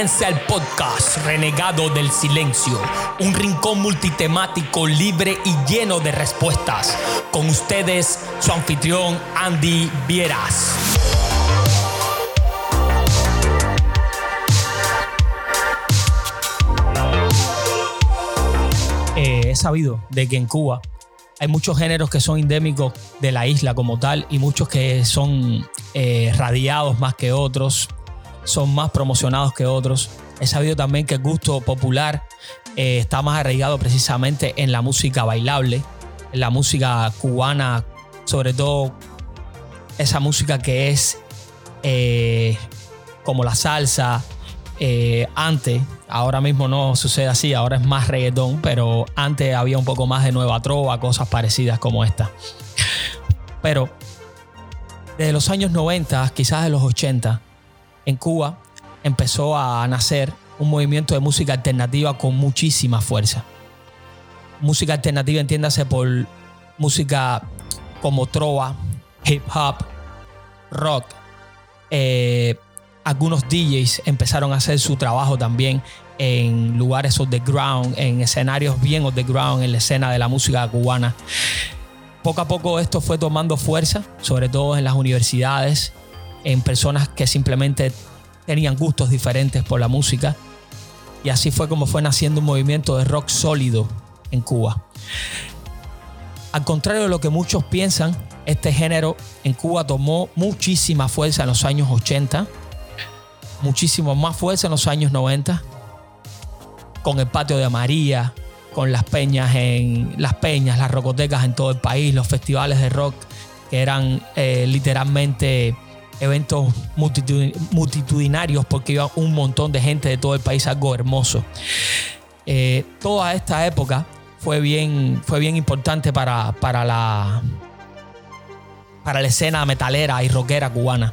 Comienza el podcast Renegado del Silencio, un rincón multitemático libre y lleno de respuestas. Con ustedes, su anfitrión Andy Vieras. Eh, he sabido de que en Cuba hay muchos géneros que son endémicos de la isla como tal y muchos que son eh, radiados más que otros son más promocionados que otros. He sabido también que el gusto popular eh, está más arraigado precisamente en la música bailable, en la música cubana, sobre todo esa música que es eh, como la salsa. Eh, antes, ahora mismo no sucede así, ahora es más reggaetón, pero antes había un poco más de nueva trova, cosas parecidas como esta. Pero desde los años 90, quizás de los 80, en Cuba empezó a nacer un movimiento de música alternativa con muchísima fuerza. Música alternativa entiéndase por música como trova, hip hop, rock. Eh, algunos DJs empezaron a hacer su trabajo también en lugares underground, en escenarios bien underground, en la escena de la música cubana. Poco a poco esto fue tomando fuerza, sobre todo en las universidades, en personas que simplemente tenían gustos diferentes por la música. Y así fue como fue naciendo un movimiento de rock sólido en Cuba. Al contrario de lo que muchos piensan, este género en Cuba tomó muchísima fuerza en los años 80, muchísimo más fuerza en los años 90, con el patio de María, con las peñas en las peñas, las rocotecas en todo el país, los festivales de rock que eran eh, literalmente eventos multitudinarios porque iba un montón de gente de todo el país, algo hermoso. Eh, toda esta época fue bien, fue bien importante para, para, la, para la escena metalera y rockera cubana.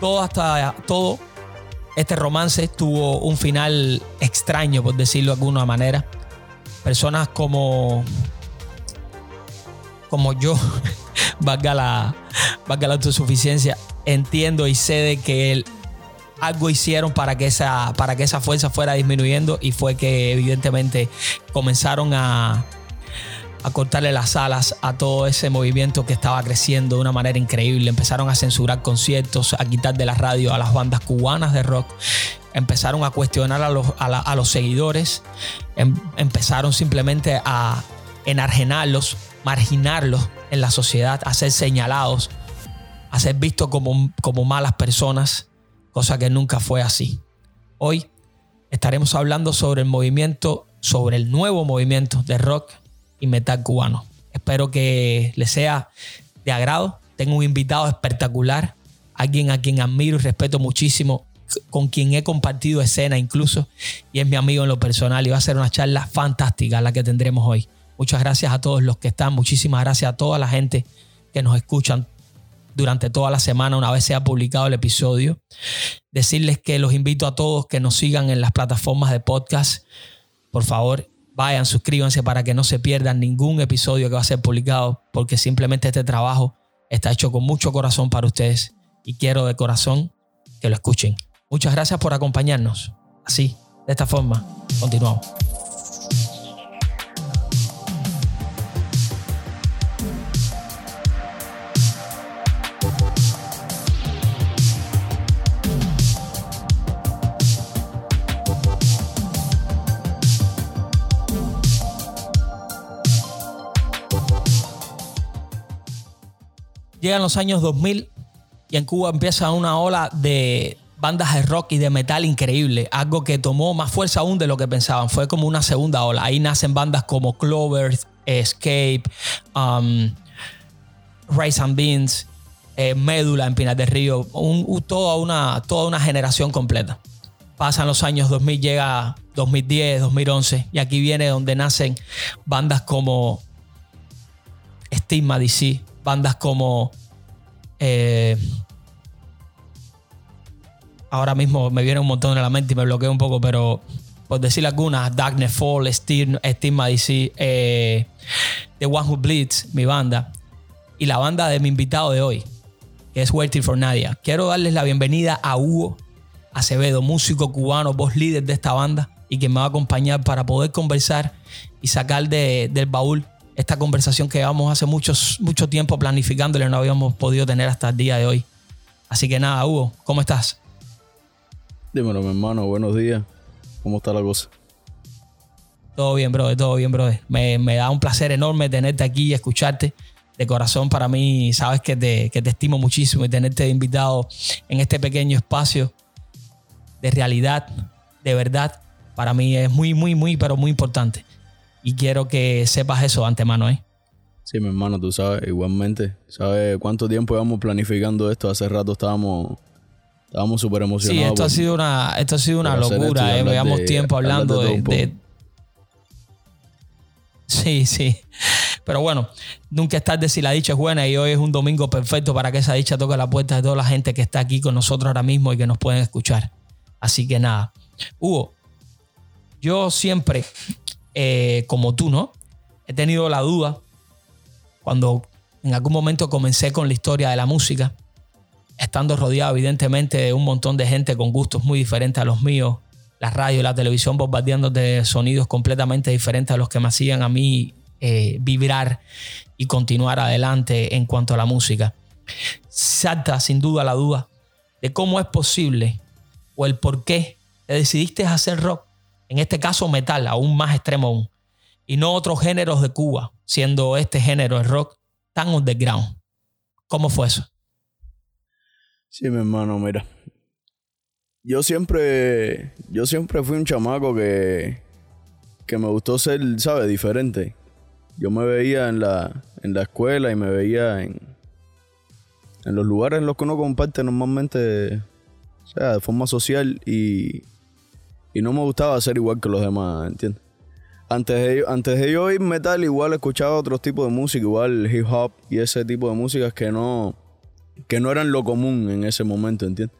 Todo, hasta, todo este romance tuvo un final extraño, por decirlo de alguna manera. Personas como, como yo, valga la, valga la autosuficiencia, entiendo y sé de que algo hicieron para que, esa, para que esa fuerza fuera disminuyendo y fue que evidentemente comenzaron a, a cortarle las alas a todo ese movimiento que estaba creciendo de una manera increíble. Empezaron a censurar conciertos, a quitar de la radio a las bandas cubanas de rock. Empezaron a cuestionar a los, a los seguidores. Em, empezaron simplemente a enargenarlos, marginarlos en la sociedad, a ser señalados a ser como, como malas personas, cosa que nunca fue así. Hoy estaremos hablando sobre el movimiento, sobre el nuevo movimiento de rock y metal cubano. Espero que les sea de agrado. Tengo un invitado espectacular, alguien a quien admiro y respeto muchísimo, con quien he compartido escena incluso, y es mi amigo en lo personal y va a ser una charla fantástica la que tendremos hoy. Muchas gracias a todos los que están, muchísimas gracias a toda la gente que nos escuchan durante toda la semana una vez sea publicado el episodio. Decirles que los invito a todos que nos sigan en las plataformas de podcast. Por favor, vayan, suscríbanse para que no se pierdan ningún episodio que va a ser publicado, porque simplemente este trabajo está hecho con mucho corazón para ustedes y quiero de corazón que lo escuchen. Muchas gracias por acompañarnos. Así, de esta forma, continuamos. Llegan los años 2000 y en Cuba empieza una ola de bandas de rock y de metal increíble, algo que tomó más fuerza aún de lo que pensaban, fue como una segunda ola. Ahí nacen bandas como Clover, Escape, um, Rice and Beans, eh, Médula en Pinar del Río, toda, una, toda una generación completa. Pasan los años 2000, llega 2010, 2011 y aquí viene donde nacen bandas como Stigma DC, bandas como... Eh, ahora mismo me viene un montón en la mente y me bloqueo un poco, pero por decir algunas, Darkness Fall, Stigma DC, eh, The One Who Bleeds, mi banda, y la banda de mi invitado de hoy, que es Waiting for Nadia. Quiero darles la bienvenida a Hugo Acevedo, músico cubano, voz líder de esta banda y que me va a acompañar para poder conversar y sacar del baúl esta conversación que llevamos hace muchos, mucho tiempo planificándole y no habíamos podido tener hasta el día de hoy. Así que nada, Hugo, ¿cómo estás? Dímelo, mi hermano, buenos días. ¿Cómo está la cosa? Todo bien, brother, todo bien, brother. Me, da un placer enorme tenerte aquí y escucharte. De corazón, para mí, sabes que te, que te estimo muchísimo y tenerte invitado en este pequeño espacio de realidad, de verdad, para mí es muy, muy, muy, pero muy importante. Y quiero que sepas eso de antemano, ¿eh? Sí, mi hermano, tú sabes, igualmente. ¿Sabes cuánto tiempo llevamos planificando esto? Hace rato estábamos estábamos súper emocionados. Sí, esto ha sido una, esto ha sido una locura. Eh. Llevamos tiempo hablando de, Sí, sí. Pero bueno, nunca es tarde si la dicha es buena y hoy es un domingo perfecto para que esa dicha toque la puerta de toda la gente que está aquí con nosotros ahora mismo y que nos pueden escuchar. Así que nada. Hugo, yo siempre, eh, como tú, ¿no? He tenido la duda cuando en algún momento comencé con la historia de la música, estando rodeado evidentemente de un montón de gente con gustos muy diferentes a los míos, la radio y la televisión bombardeando de sonidos completamente diferentes a los que me hacían a mí eh, vibrar y continuar adelante en cuanto a la música. Salta sin duda la duda de cómo es posible o el por qué te decidiste hacer rock, en este caso metal, aún más extremo aún, y no otros géneros de Cuba, siendo este género el rock tan underground. ¿Cómo fue eso? Sí, mi hermano, mira, yo siempre, yo siempre fui un chamaco que, que me gustó ser, ¿sabes? Diferente. Yo me veía en la, en la escuela y me veía en, en los lugares en los que uno comparte normalmente, o sea, de forma social y, y no me gustaba ser igual que los demás, ¿entiendes? Antes de, antes de yo oír metal, igual escuchaba otros tipos de música, igual hip hop y ese tipo de músicas que no, que no eran lo común en ese momento, ¿entiendes?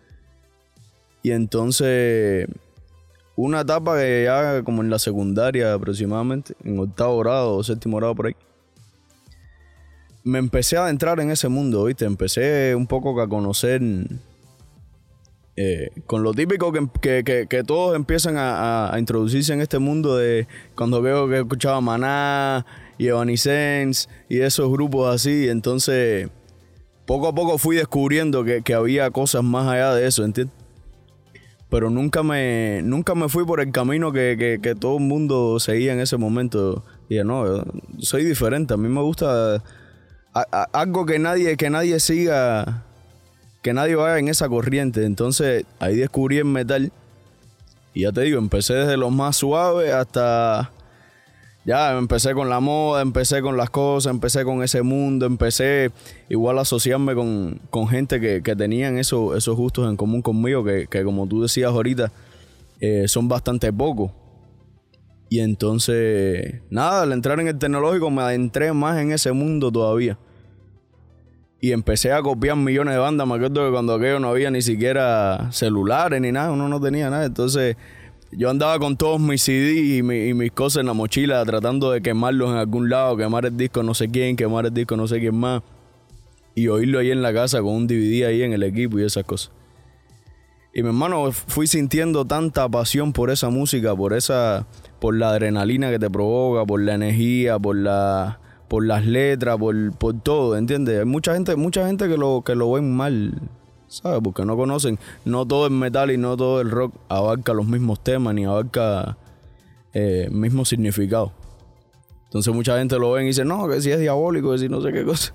Y entonces, una etapa que ya como en la secundaria aproximadamente, en octavo grado o séptimo grado por ahí, me empecé a adentrar en ese mundo, ¿viste? Empecé un poco a conocer eh, con lo típico que, todos empiezan a, introducirse en este mundo de cuando veo que escuchaba Maná y Evanescence y esos grupos así, entonces poco a poco fui descubriendo que, que había cosas más allá de eso, ¿entiendes? pero nunca me, nunca me fui por el camino que, todo el mundo seguía en ese momento. Dije, no, soy diferente, a mí me gusta algo que nadie, que nadie siga, que nadie vaya en esa corriente. Entonces ahí descubrí el metal. Y ya te digo, empecé desde lo más suave hasta ya empecé con la moda, empecé con las cosas, empecé con ese mundo, empecé igual a asociarme con, gente que, tenían eso, esos gustos en común conmigo, que, como tú decías ahorita, eh, son bastante pocos. Y entonces, nada, al entrar en el tecnológico me adentré más en ese mundo todavía. Y empecé a copiar millones de bandas. Me acuerdo que cuando aquello no había ni siquiera celulares ni nada, uno no tenía nada. Entonces yo andaba con todos mis CD y, mis cosas en la mochila tratando de quemarlos en algún lado, quemar el disco no sé quién, quemar el disco no sé quién más. Y oírlo ahí en la casa con un DVD ahí en el equipo y esas cosas. Y mi hermano, fui sintiendo tanta pasión por esa música, por esa, por la adrenalina que te provoca, por la energía, por la, por las letras, por, por todo, ¿entiendes? Hay mucha gente, mucha gente que lo, que lo ven mal ¿sabes? Porque no conocen, no todo el metal y no todo el rock abarca los mismos temas ni abarca el eh, mismo significado. Entonces mucha gente lo ven y dice, no, que si es diabólico, que si no sé qué cosa.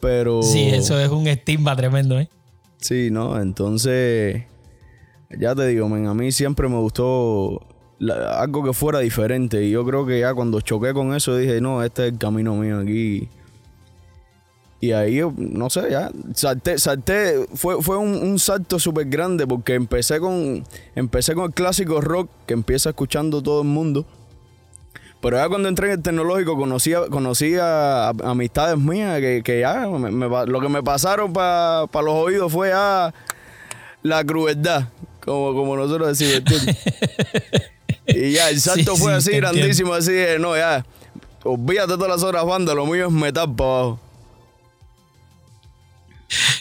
Pero... Sí, eso es un estigma tremendo, ¿eh? Sí, ¿no? Entonces, ya te digo, a mí siempre me gustó algo que fuera diferente. Y yo creo que ya cuando choqué con eso dije, no, este es el camino mío aquí. Y ahí, no sé, ya, salté, salté fue, fue un, salto súper grande porque empecé con, empecé con el clásico rock que empieza escuchando todo el mundo. Pero ya cuando entré en el tecnológico conocí, a, amistades mías que, ya lo que me pasaron para los oídos fue a la crueldad, como, como nosotros decimos. y ya, el salto fue así grandísimo, así de, no, ya, olvídate todas las otras bandas, lo mío es metal para abajo.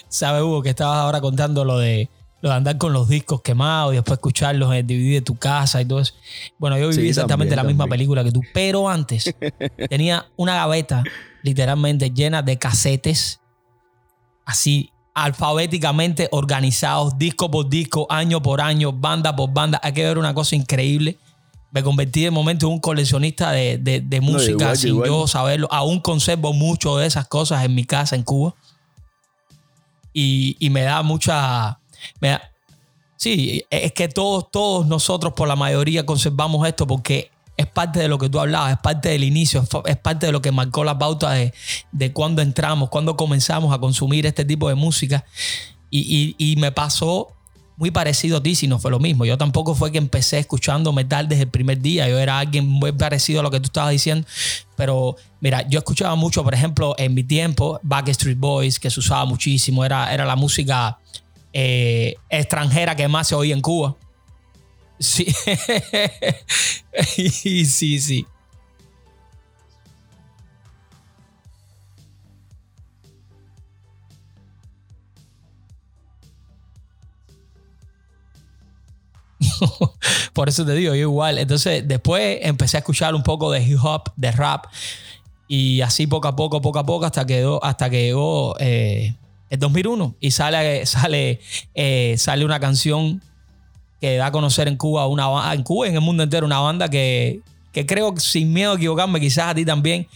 Sabes, Hugo, que estabas ahora contando lo de lo de andar con los discos quemados y después escucharlos en el DVD de tu casa y todo eso. Bueno, yo viví exactamente la misma película que tú, pero antes tenía una gaveta literalmente llena de casetes así alfabéticamente organizados, disco por disco, año por año, banda por banda. Hay que ver una cosa increíble. Me convertí de momento en un coleccionista de, música sin yo saberlo. Aún conservo mucho de esas cosas en mi casa en Cuba. Y, y me da mucha sí, es que todos, todos nosotros por la mayoría conservamos esto porque es parte de lo que tú hablabas, es parte del inicio, es parte de lo que marcó la pauta de, de cuando entramos, cuando comenzamos a consumir este tipo de música. Y, me pasó muy parecido a ti, si no fue lo mismo. Yo tampoco fue que empecé escuchando metal desde el primer día. Yo era alguien muy parecido a lo que tú estabas diciendo. Pero mira, yo escuchaba mucho, por ejemplo, en mi tiempo, Backstreet Boys, que se usaba muchísimo. Era, era la música eh, extranjera que más se oye en Cuba. Sí, sí, sí. Por eso te digo, yo igual. Entonces, después empecé a escuchar un poco de hip hop, de rap. Y así poco a poco, poco a poco, hasta que hasta que llegó eh, el 2001 y sale, sale, eh, sale una canción que da a conocer en Cuba, una, en Cuba y en el mundo entero, una banda que, que creo, sin miedo a equivocarme, quizás a ti también,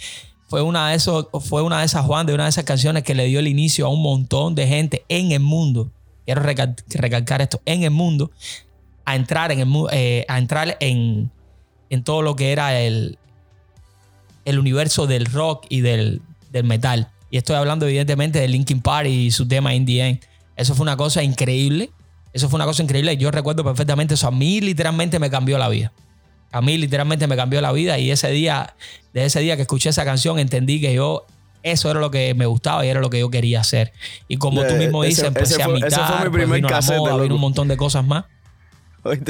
fue una, de esos, fue una de esas bandas, una de esas canciones que le dio el inicio a un montón de gente en el mundo. Quiero recalcar esto, en el mundo, a entrar en, el, eh, a entrar en, en todo lo que era el, el universo del rock y del, del metal. Y estoy hablando evidentemente de Linkin Park y su tema In the End. Eso fue una cosa increíble. Eso fue una cosa increíble. Yo recuerdo perfectamente eso. A mí literalmente me cambió la vida. A mí literalmente me cambió la vida. Y ese día, de ese día que escuché esa canción, entendí que yo eso era lo que me gustaba y era lo que yo quería hacer. Y como tú mismo dices, empecé a mitad, ese fue mi primer pues vino, vino un montón de cosas más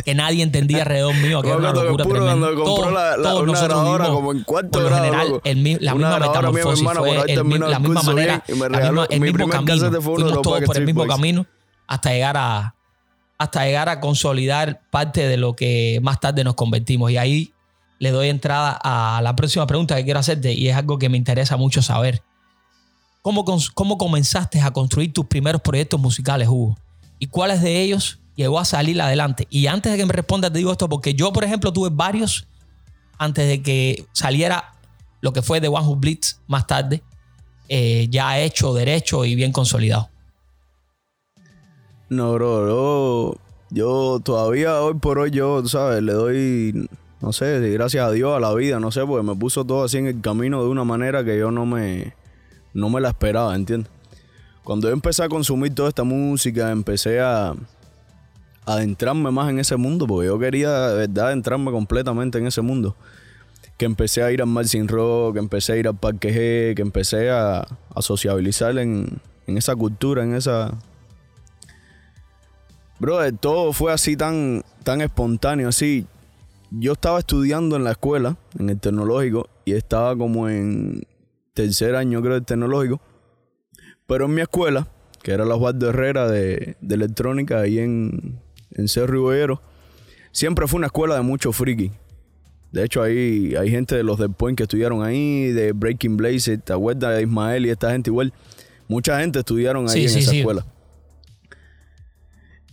que nadie entendía alrededor mío, que era una locura tremenda. Todo, la, la, todos nosotros como en cuarto por lo general, el, la misma metamorfosis fue el, la misma manera, misma, el mismo camino. Fuimos todos por el mismo camino hasta llegar a hasta llegar a consolidar parte de lo que más tarde nos convertimos. Y ahí le doy entrada a la próxima pregunta que quiero hacerte y es algo que me interesa mucho saber. ¿Cómo, cómo comenzaste a construir tus primeros proyectos musicales, Hugo? ¿Y cuáles de ellos llegó a salir adelante. Y antes de que me respondas, te digo esto porque yo, por ejemplo, tuve varios antes de que saliera lo que fue The One Who Blitz más tarde, eh, ya hecho, derecho y bien consolidado. No, bro, yo, todavía hoy por hoy, yo, ¿sabes? Le doy, no sé, gracias a Dios, a la vida, no sé, porque me puso todo así en el camino de una manera que yo no me, no me la esperaba, ¿entiendes? Cuando yo empecé a consumir toda esta música, empecé a, adentrarme más en ese mundo, porque yo quería de verdad adentrarme completamente en ese mundo. Que empecé a ir al Marcin Rock, que empecé a ir al Parque G, que empecé a, a sociabilizar en, en esa cultura, en esa... Brother, todo fue así tan, tan espontáneo, así. Yo estaba estudiando en la escuela, en el tecnológico, y estaba como en tercer año, creo, del tecnológico. Pero en mi escuela, que era la Juan de Herrera de, de electrónica, ahí en, en Cerro Iboguero, siempre fue una escuela de mucho friki. De hecho, ahí hay gente de los del Point que estudiaron ahí, de Breaking Blaze, te acuerdas de Ismael y esta gente igual. Mucha gente estudiaron ahí en esa escuela.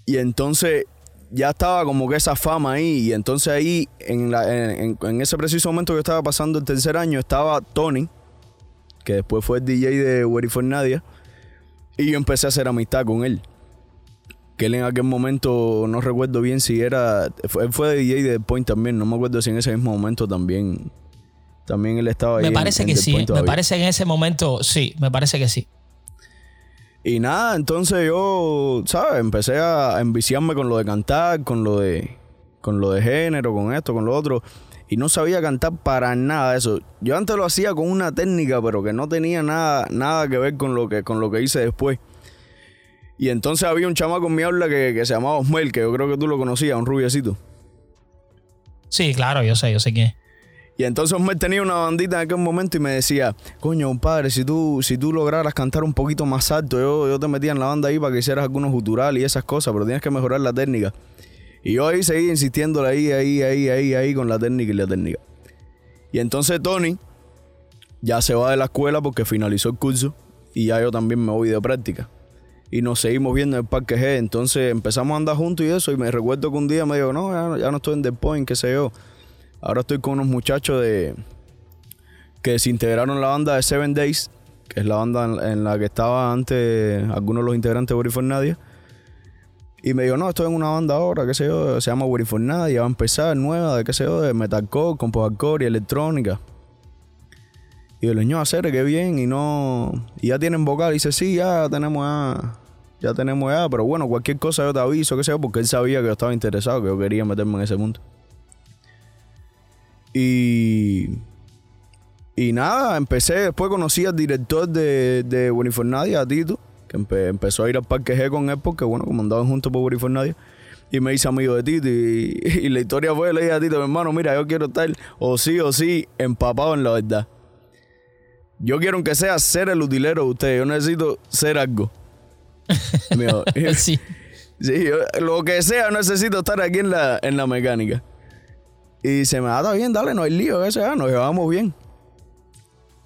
Y entonces ya estaba como que esa fama ahí. Y entonces ahí, en, en, ese preciso momento que estaba pasando el tercer año, estaba Tony, que después fue el DJ de Where for Nadia. Y yo empecé a hacer amistad con él que él en aquel momento, no recuerdo bien si era, él fue de DJ de Point también, no me acuerdo si en ese mismo momento también, también él estaba ahí. Me parece que sí, me parece que en ese momento sí, me parece que sí. Y nada, entonces yo, ¿sabes? Empecé a enviciarme con lo de cantar, con lo de, con lo de género, con esto, con lo otro. Y no sabía cantar para nada eso. Yo antes lo hacía con una técnica, pero que no tenía nada, nada que ver con lo que, con lo que hice después. Y entonces había un chamaco con mi habla que, se llamaba Osmel, que yo creo que tú lo conocías, un rubiecito. Sí, claro, yo sé, yo sé quién. Y entonces me tenía una bandita en aquel momento y me decía, coño, compadre, si tú, si tú lograras cantar un poquito más alto, yo, yo te metía en la banda ahí para que hicieras algunos guturales y esas cosas, pero tienes que mejorar la técnica. Y yo ahí seguí insistiéndole ahí, ahí, ahí, ahí, ahí con la técnica y la técnica. Y entonces Tony ya se va de la escuela porque finalizó el curso y ya yo también me voy de práctica. Y nos seguimos viendo en el Parque G. Entonces empezamos a andar juntos y eso. Y me recuerdo que un día me dijo, no, ya, no estoy en The Point, qué sé yo. Ahora estoy con unos muchachos de que se integraron la banda de Seven Days, que es la banda en, la que estaba antes algunos de los integrantes de Body Nadia. Y me dijo, no, estoy en una banda ahora, qué sé yo, se llama Body Nadia, va a empezar nueva, de qué sé yo, de metalcore, con y electrónica. Y yo le dije, hacer qué bien, y no. Y ya tienen vocal. Y dice, sí, ya tenemos ya. Ya tenemos ya, pero bueno, cualquier cosa yo te aviso, sé yo, porque él sabía que yo estaba interesado, que yo quería meterme en ese mundo. Y. Y nada, empecé, después conocí al director de, de a Tito, que empezó a ir al Parque G con él, porque bueno, como andaban juntos por Nadia y me hice amigo de Tito. Y, y, la historia fue, le dije a Tito, mi hermano, mira, yo quiero estar o sí o sí empapado en la verdad. Yo quiero que sea ser el utilero de ustedes. Yo necesito ser algo. sí. Sí, lo que sea, necesito estar aquí en la, en la mecánica. Y se me da bien, dale, no hay lío, ese, nos llevamos bien.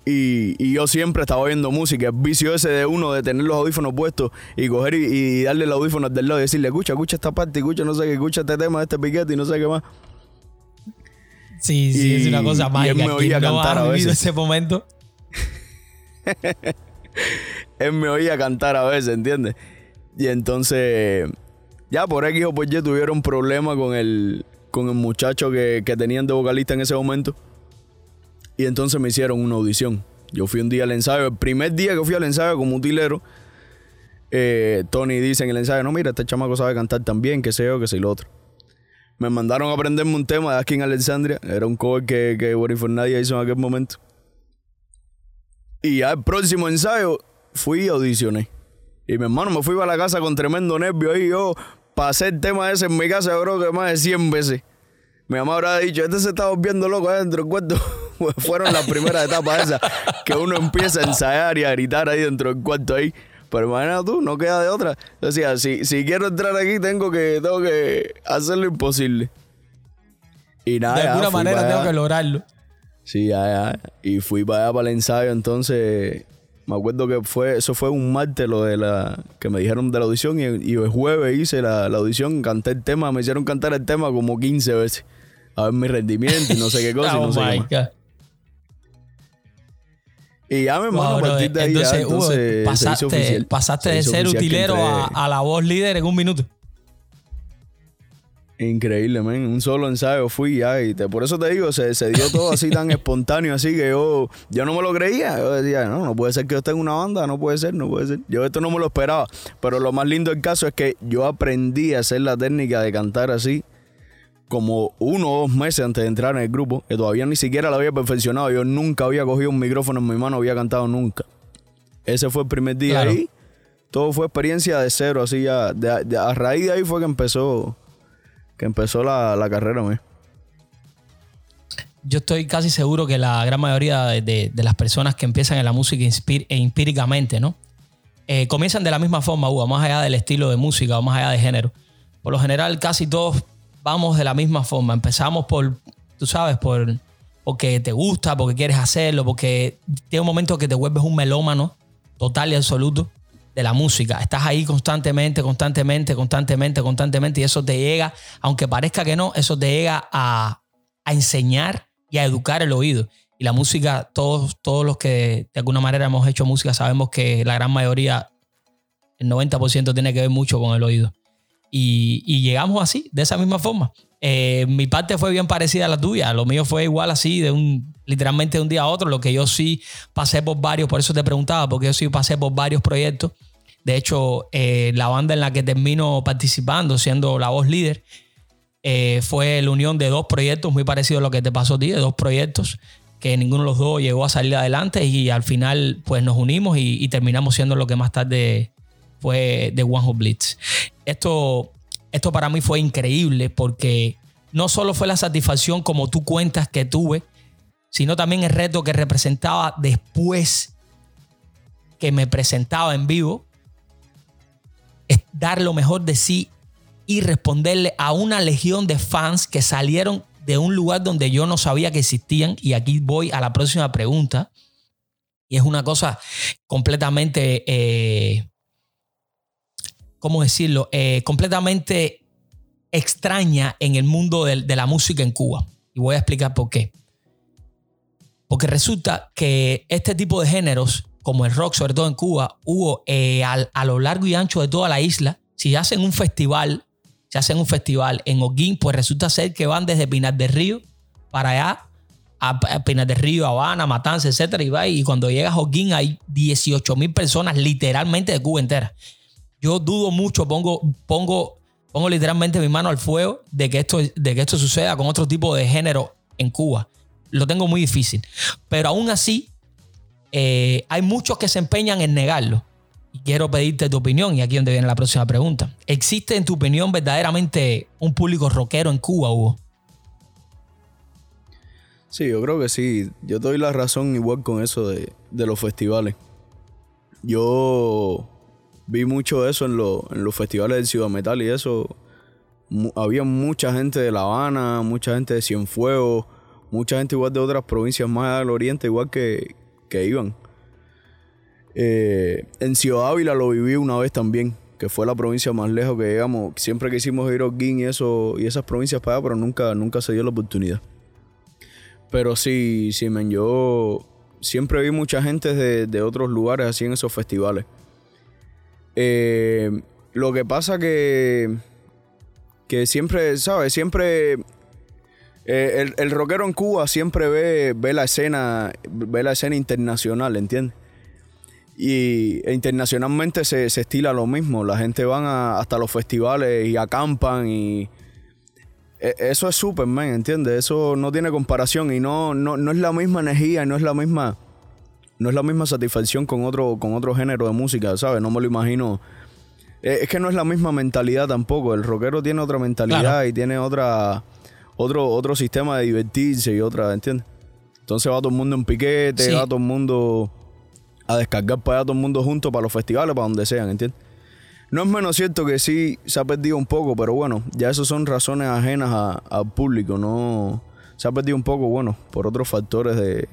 Y, yo siempre estaba oyendo música, el vicio ese de uno de tener los audífonos puestos y coger y, darle el audífono del lado y decirle, escucha, escucha esta parte, escucha no sé qué, escucha este tema este piquete y no sé qué más. Sí, sí, es una cosa mágica. Y él me oía cantar a veces. ese momento? él me oía cantar a veces, ¿entiendes? Y entonces, ya por X o por Y tuvieron problema con el, con el muchacho que, tenían de vocalista en ese momento. Y entonces me hicieron una audición. Yo fui un día al ensayo, el primer día que fui al ensayo como utilero, eh, Tony dice en el ensayo, no, mira, este chamaco sabe cantar también, que sé yo, que sé lo otro. Me mandaron a aprenderme un tema de en Alexandria. Era un cover que, que Boris Fernández hizo en aquel momento. Y al próximo ensayo fui y audicioné. Y mi hermano me fui para la casa con tremendo nervio ahí. Yo pasé el tema ese en mi casa, yo creo que más de 100 veces. Mi mamá habrá dicho, este se está volviendo loco adentro del cuarto. Fueron las primeras etapas esas que uno empieza a ensayar y a gritar ahí dentro del cuarto ahí. Pero imagínate tú, no queda de otra. Decía, si, si quiero entrar aquí, tengo que, tengo que hacer lo imposible. Y nada. De alguna manera tengo que lograrlo. Sí, ya, ya. Y fui para allá para el ensayo, entonces me acuerdo que fue, eso fue un martes lo de la, que me dijeron de la audición y, el jueves hice la, audición, canté el tema, me hicieron cantar el tema como 15 veces. A ver mi rendimiento y no sé qué cosa y no sé oh qué Y ya me hermano, a partir de ahí entonces, pasaste, pasaste de ser utilero a la voz líder en un minuto. Increíble, man. Un solo ensayo fui ya. Y por eso te digo, se, se dio todo así tan espontáneo, así que yo, yo no me lo creía. Yo decía, no, no puede ser que yo esté en una banda, no puede ser, no puede ser. Yo esto no me lo esperaba. Pero lo más lindo del caso es que yo aprendí a hacer la técnica de cantar así como uno o dos meses antes de entrar en el grupo, que todavía ni siquiera lo había perfeccionado. Yo nunca había cogido un micrófono en mi mano, había cantado nunca. Ese fue el primer día ahí. Todo fue experiencia de cero, así ya. a raíz de ahí fue que empezó que empezó la, carrera, ¿me? Yo estoy casi seguro que la gran mayoría de, las personas que empiezan en la música e empíricamente, ¿no? Eh, comienzan de la misma forma, Hugo, más allá del estilo de música o más allá de género. Por lo general, casi todos vamos de la misma forma. Empezamos por, tú sabes, por porque te gusta, porque quieres hacerlo, porque tiene un momento que te vuelves un melómano total y absoluto de la música. Estás ahí constantemente, constantemente, constantemente, constantemente y eso te llega, aunque parezca que no, eso te llega a, enseñar y a educar el oído. Y la música, todos, todos los que de alguna manera hemos hecho música sabemos que la gran mayoría, el 90% tiene que ver mucho con el oído. Y, llegamos así, de esa misma forma. Eh, mi parte fue bien parecida a la tuya. Lo mío fue igual así, de un, literalmente de un día a otro. Lo que yo sí pasé por varios, por eso te preguntaba, porque yo sí pasé por varios proyectos de hecho, eh, la banda en la que termino participando, siendo la voz líder, eh, fue la unión de dos proyectos muy parecidos a lo que te pasó a ti, de dos proyectos que ninguno de los dos llegó a salir adelante y al final pues nos unimos y, terminamos siendo lo que más tarde fue The One Who Blitz. Esto, esto para mí fue increíble porque no solo fue la satisfacción como tú cuentas que tuve sino también el reto que representaba después que me presentaba en vivo, dar lo mejor de sí y responderle a una legión de fans que salieron de un lugar donde yo no sabía que existían. Y aquí voy a la próxima pregunta. Y es una cosa completamente, eh, ¿cómo decirlo? Eh, completamente extraña en el mundo de, la música en Cuba. Y voy a explicar por qué. Porque resulta que este tipo de géneros, como el rock, sobre todo en Cuba, hubo eh, a lo largo y ancho de toda la isla. Si hacen un festival, si hacen un festival en Oguín, pues resulta ser que van desde Pinar del Río para allá a Pinar del Río, Habana, Matanza, etcétera, y va y cuando llegas a Joaquín hay 18 mil personas literalmente de Cuba entera. Yo dudo mucho, pongo, pongo, pongo literalmente mi mano al fuego de que, esto, de que esto suceda con otro tipo de género en Cuba. Lo tengo muy difícil. Pero aún así, eh, hay muchos que se empeñan en negarlo. Y quiero pedirte tu opinión, y aquí es donde viene la próxima pregunta. ¿Existe en tu opinión verdaderamente un público rockero en Cuba, Hugo? Sí, yo creo que sí. Yo doy la razón igual con eso de, los festivales. Yo vi mucho eso en, los festivales de Ciudad Metal y eso. había mucha gente de La Habana, mucha gente de Cienfuegos, mucha gente igual de otras provincias más al oriente, igual que, iban. Eh, en Ciudad Ávila lo viví una vez también, que fue la provincia más lejos que llegamos. Siempre quisimos ir a Oguín y, eso, y esas provincias para allá, pero nunca, nunca se dio la oportunidad. Pero sí, sí, yo siempre vi mucha gente de, otros lugares así en esos festivales. Eh, lo que pasa que, que siempre, ¿sabes? Siempre eh, el, el, rockero en Cuba siempre ve, ve, la escena, ve la escena internacional, ¿entiendes? Y e internacionalmente se, se, estila lo mismo. La gente van hasta los festivales y acampan y e, eso es Superman, ¿entiendes? Eso no tiene comparación y no, no, no es la misma energía y no es la misma no es la misma satisfacción con otro, con otro género de música, ¿sabes? No me lo imagino. E, es que no es la misma mentalidad tampoco. El rockero tiene otra mentalidad y tiene otra, otro, otro sistema de divertirse y otra, ¿entiendes? Entonces va todo el mundo en piquete, va todo el mundo a descargar para allá todo el mundo junto para los festivales, para donde sean, ¿entiendes? No es menos cierto que sí se ha perdido un poco, pero bueno, ya eso son razones ajenas al público, no se ha perdido un poco, bueno, por otros factores de,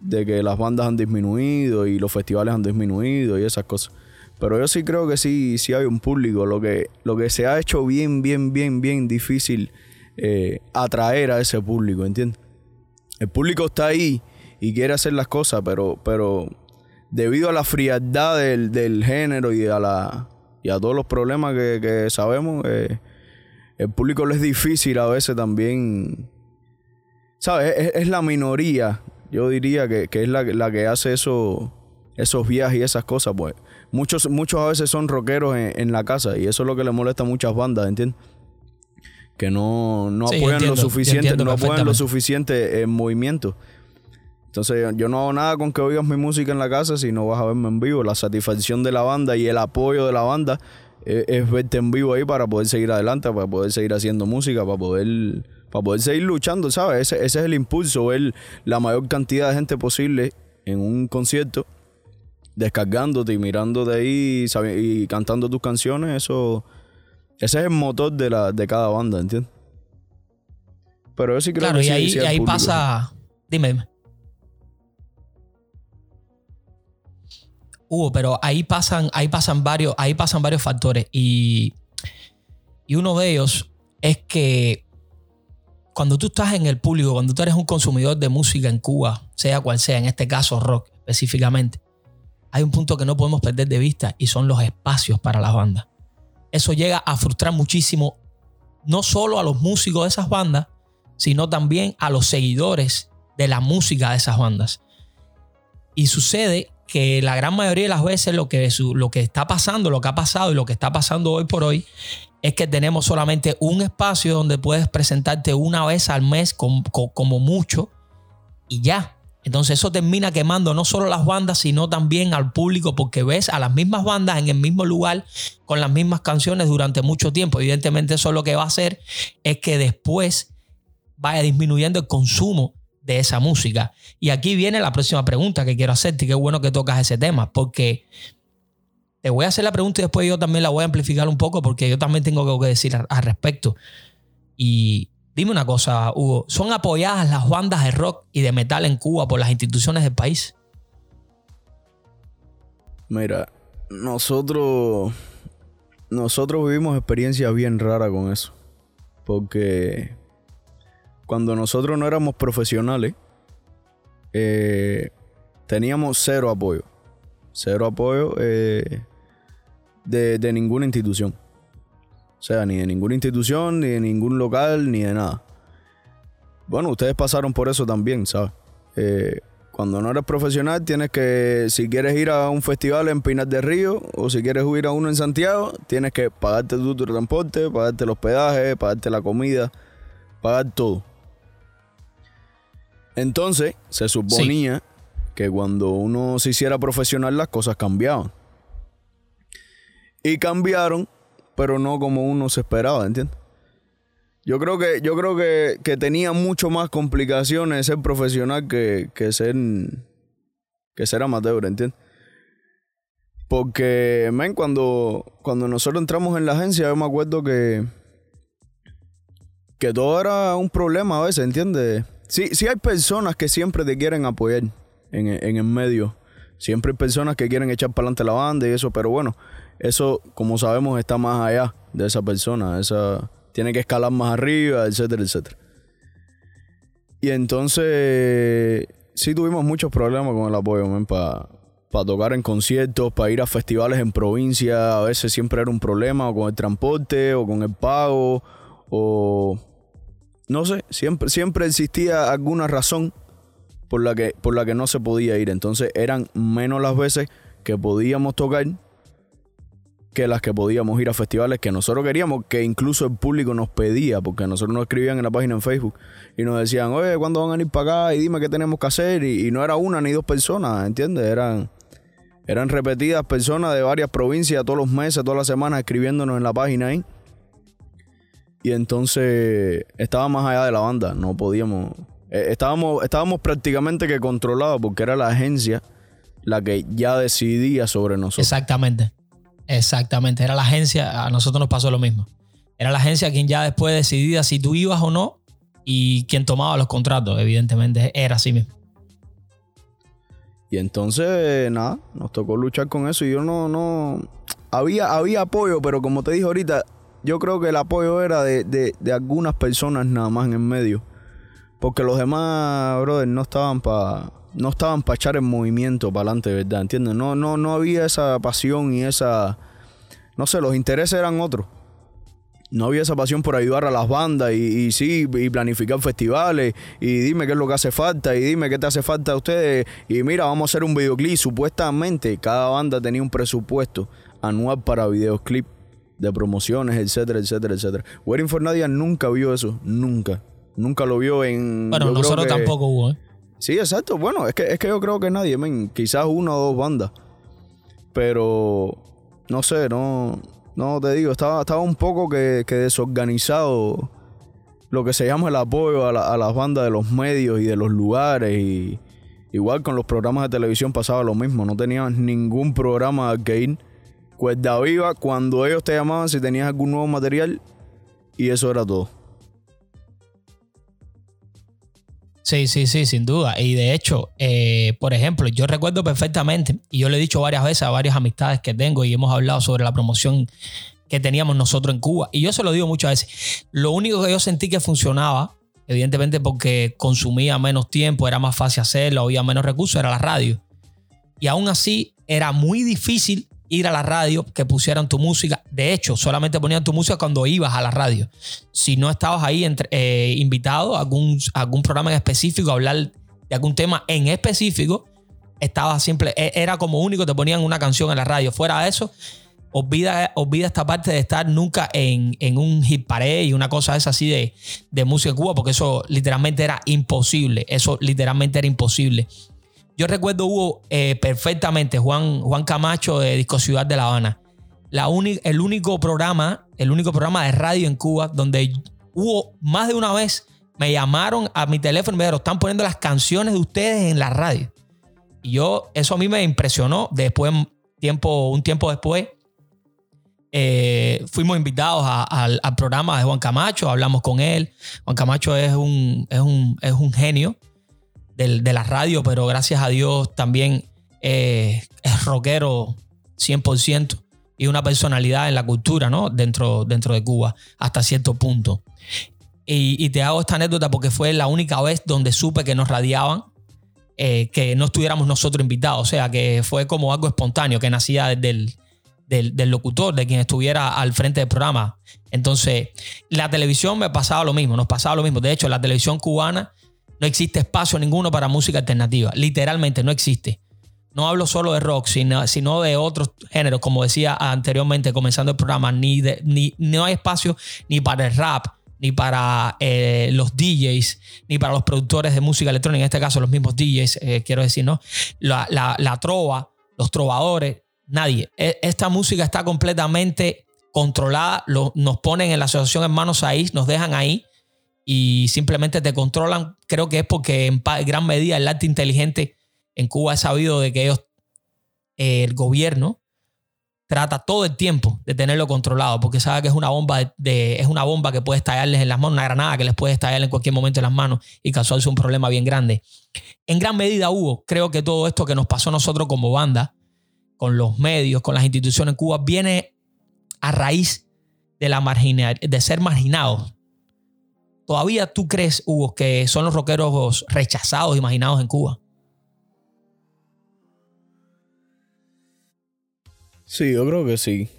de que las bandas han disminuido y los festivales han disminuido y esas cosas. Pero yo sí creo que sí, sí hay un público. Lo que, lo que se ha hecho bien, bien, bien, bien difícil eh, atraer a ese público, ¿entiendes? El público está ahí y quiere hacer las cosas, pero, pero debido a la frialdad del, del género y a la y a todos los problemas que, sabemos, eh, el público le es difícil a veces también. ¿Sabes? Es, la minoría, yo diría que, es la, que hace eso, esos viajes y esas cosas, pues. Muchos, muchos a veces son rockeros en, la casa y eso es lo que le molesta a muchas bandas, ¿entiendes? Que no, no apoyan lo suficiente, no apoyan lo suficiente en movimiento. Entonces yo no hago nada con que oigas mi música en la casa si no vas a verme en vivo. La satisfacción de la banda y el apoyo de la banda es, verte en vivo ahí para poder seguir adelante, para poder seguir haciendo música, para poder, para poder seguir luchando, ¿sabes? Ese, ese es el impulso, ver la mayor cantidad de gente posible en un concierto, descargándote y mirándote ahí y cantando tus canciones, eso... Ese es el motor de, la, de cada banda, ¿entiendes? Pero yo sí creo que y ahí, y ahí pasa... Dime, dime. Hugo, pero ahí pasan, ahí pasan varios, ahí pasan varios factores. Y, y uno de ellos es que cuando tú estás en el público, cuando tú eres un consumidor de música en Cuba, sea cual sea, en este caso rock específicamente, hay un punto que no podemos perder de vista y son los espacios para las bandas. Eso llega a frustrar muchísimo no solo a los músicos de esas bandas, sino también a los seguidores de la música de esas bandas. Y sucede que la gran mayoría de las veces lo que, lo que está pasando, lo que ha pasado y lo que está pasando hoy por hoy es que tenemos solamente un espacio donde puedes presentarte una vez al mes como mucho y ya. Entonces eso termina quemando no solo las bandas, sino también al público porque ves a las mismas bandas en el mismo lugar con las mismas canciones durante mucho tiempo. Evidentemente eso lo que va a hacer es que después vaya disminuyendo el consumo de esa música. Y aquí viene la próxima pregunta que quiero hacerte y qué bueno que tocas ese tema, porque te voy a hacer la pregunta y después yo también la voy a amplificar un poco porque yo también tengo algo que decir al respecto. Y dime una cosa, Hugo, ¿son apoyadas las bandas de rock y de metal en Cuba por las instituciones del país? Mira, nosotros nosotros vivimos experiencias bien raras con eso. Porque cuando nosotros no éramos profesionales, eh, teníamos cero apoyo. Cero apoyo eh, de, ninguna institución. O sea, ni de ninguna institución, ni de ningún local, ni de nada. Bueno, ustedes pasaron por eso también, ¿sabes? Eh, cuando no eres profesional, tienes que, si quieres ir a un festival en Pinar del Río o si quieres ir a uno en Santiago, tienes que pagarte tu transporte, pagarte el hospedaje, pagarte la comida, pagar todo. Entonces, se suponía que cuando uno se hiciera profesional las cosas cambiaban. Y cambiaron, pero no como uno se esperaba, ¿entiendes? Yo creo que, yo creo que, tenía mucho más complicaciones ser profesional que, ser que ser amateur, ¿entiendes? Porque, men, cuando, cuando nosotros entramos en la agencia, yo me acuerdo que, que todo era un problema a veces, ¿entiendes? Sí, sí hay personas que siempre te quieren apoyar en, en el medio. Siempre hay personas que quieren echar para adelante la banda y eso, pero bueno, eso, como sabemos, está más allá de esa persona. Esa tiene que escalar más arriba, etcétera, etcétera. Y entonces, sí tuvimos muchos problemas con el apoyo, para para tocar en conciertos, para ir a festivales en provincia, a veces siempre era un problema, o con el transporte, o con el pago, o no sé, siempre, siempre existía alguna razón por la, que, por la que no se podía ir. Entonces eran menos las veces que podíamos tocar que las que podíamos ir a festivales que nosotros queríamos, que incluso el público nos pedía, porque nosotros nos escribían en la página en Facebook y nos decían, oye, ¿cuándo van a ir para acá? Y dime qué tenemos que hacer. Y, no era una ni dos personas, ¿entiendes? Eran, eran repetidas personas de varias provincias todos los meses, todas las semanas escribiéndonos en la página ahí. Y entonces estaba más allá de la banda, no podíamos. Eh, estábamos, estábamos prácticamente que controlados porque era la agencia la que ya decidía sobre nosotros. Exactamente. Exactamente. Era la agencia, a nosotros nos pasó lo mismo. Era la agencia quien ya después decidía si tú ibas o no y quien tomaba los contratos, evidentemente, era así mismo. Y entonces, nada, nos tocó luchar con eso y yo no, no, había, había apoyo, pero como te dije ahorita, yo creo que el apoyo era de, algunas personas nada más en el medio. Porque los demás, brother, no estaban para no estaban para echar en movimiento para adelante, ¿verdad? ¿Entiendes? No, no, no había esa pasión y esa. No sé, los intereses eran otros. No había esa pasión por ayudar a las bandas y, sí, y planificar festivales y dime qué es lo que hace falta y dime qué te hace falta a ustedes y mira, vamos a hacer un videoclip. Supuestamente cada banda tenía un presupuesto anual para videoclip de promociones, etcétera, etcétera, etcétera. Waiting for Nadia nunca vio eso, nunca. Nunca lo vio en... Bueno, nosotros tampoco hubo, ¿eh? Sí, exacto. Bueno, es que, es que yo creo que nadie, quizás una o dos bandas. Pero no sé, no, no te digo, estaba, estaba un poco que, desorganizado lo que se llama el apoyo a, las bandas de los medios y de los lugares. Y igual con los programas de televisión pasaba lo mismo, no tenías ningún programa que ir cuerda viva cuando ellos te llamaban si tenías algún nuevo material y eso era todo. Sí, sí, sí, sin duda. Y de hecho, eh, por ejemplo, yo recuerdo perfectamente, y yo le he dicho varias veces a varias amistades que tengo y hemos hablado sobre la promoción que teníamos nosotros en Cuba. Y yo se lo digo muchas veces. Lo único que yo sentí que funcionaba, evidentemente porque consumía menos tiempo, era más fácil hacerlo, había menos recursos, era la radio. Y aún así era muy difícil ir a la radio que pusieran tu música. De hecho, solamente ponían tu música cuando ibas a la radio. Si no estabas ahí eh, invitado a algún, algún programa en específico, a hablar de algún tema en específico, estaba siempre, e, era como único, te ponían una canción en la radio. Fuera de eso, olvida, olvida esta parte de estar nunca en, un hit parade y una cosa esa así de, de música en Cuba, porque eso literalmente era imposible. Eso literalmente era imposible. Yo recuerdo hubo eh, perfectamente Juan, Juan Camacho de Disco Ciudad de La Habana. El único programa, el único programa de radio en Cuba donde hubo más de una vez me llamaron a mi teléfono y me dijeron, están poniendo las canciones de ustedes en la radio. Y yo, eso a mí me impresionó. Después, tiempo, un tiempo después, eh, fuimos invitados al programa de Juan Camacho, hablamos con él. Juan Camacho es un, es un, genio de la radio, pero gracias a Dios también eh, es rockero 100% y una personalidad en la cultura, ¿no? Dentro, dentro de Cuba, hasta cierto punto. Y, te hago esta anécdota porque fue la única vez donde supe que nos radiaban, eh, que no estuviéramos nosotros invitados. O sea, que fue como algo espontáneo, que nacía del, del, locutor, de quien estuviera al frente del programa. Entonces, la televisión me pasaba lo mismo, nos pasaba lo mismo. De hecho, la televisión cubana no existe espacio ninguno para música alternativa. Literalmente no existe. No hablo solo de rock, sino, de otros géneros, como decía anteriormente, comenzando el programa, ni, de, ni no hay espacio ni para el rap, ni para eh, los DJs, ni para los productores de música electrónica, en este caso los mismos DJs, eh, quiero decir, ¿no? La, la, trova, los trovadores, nadie. E, esta música está completamente controlada, nos ponen en la asociación Hermanos ahí, nos dejan ahí y simplemente te controlan. Creo que es porque en gran medida el arte inteligente en Cuba ha sabido de que ellos, el gobierno, trata todo el tiempo de tenerlo controlado, porque sabe que es una bomba de, es una bomba que puede estallarles en las manos, una granada que les puede estallar en cualquier momento en las manos y causarse un problema bien grande. En gran medida hubo, creo que todo esto que nos pasó a nosotros como banda, con los medios, con las instituciones en Cuba, viene a raíz de la marginal, de ser marginados. ¿Todavía tú crees, Hugo, que son los rockeros rechazados, imaginados en Cuba? Sí, yo creo que sí.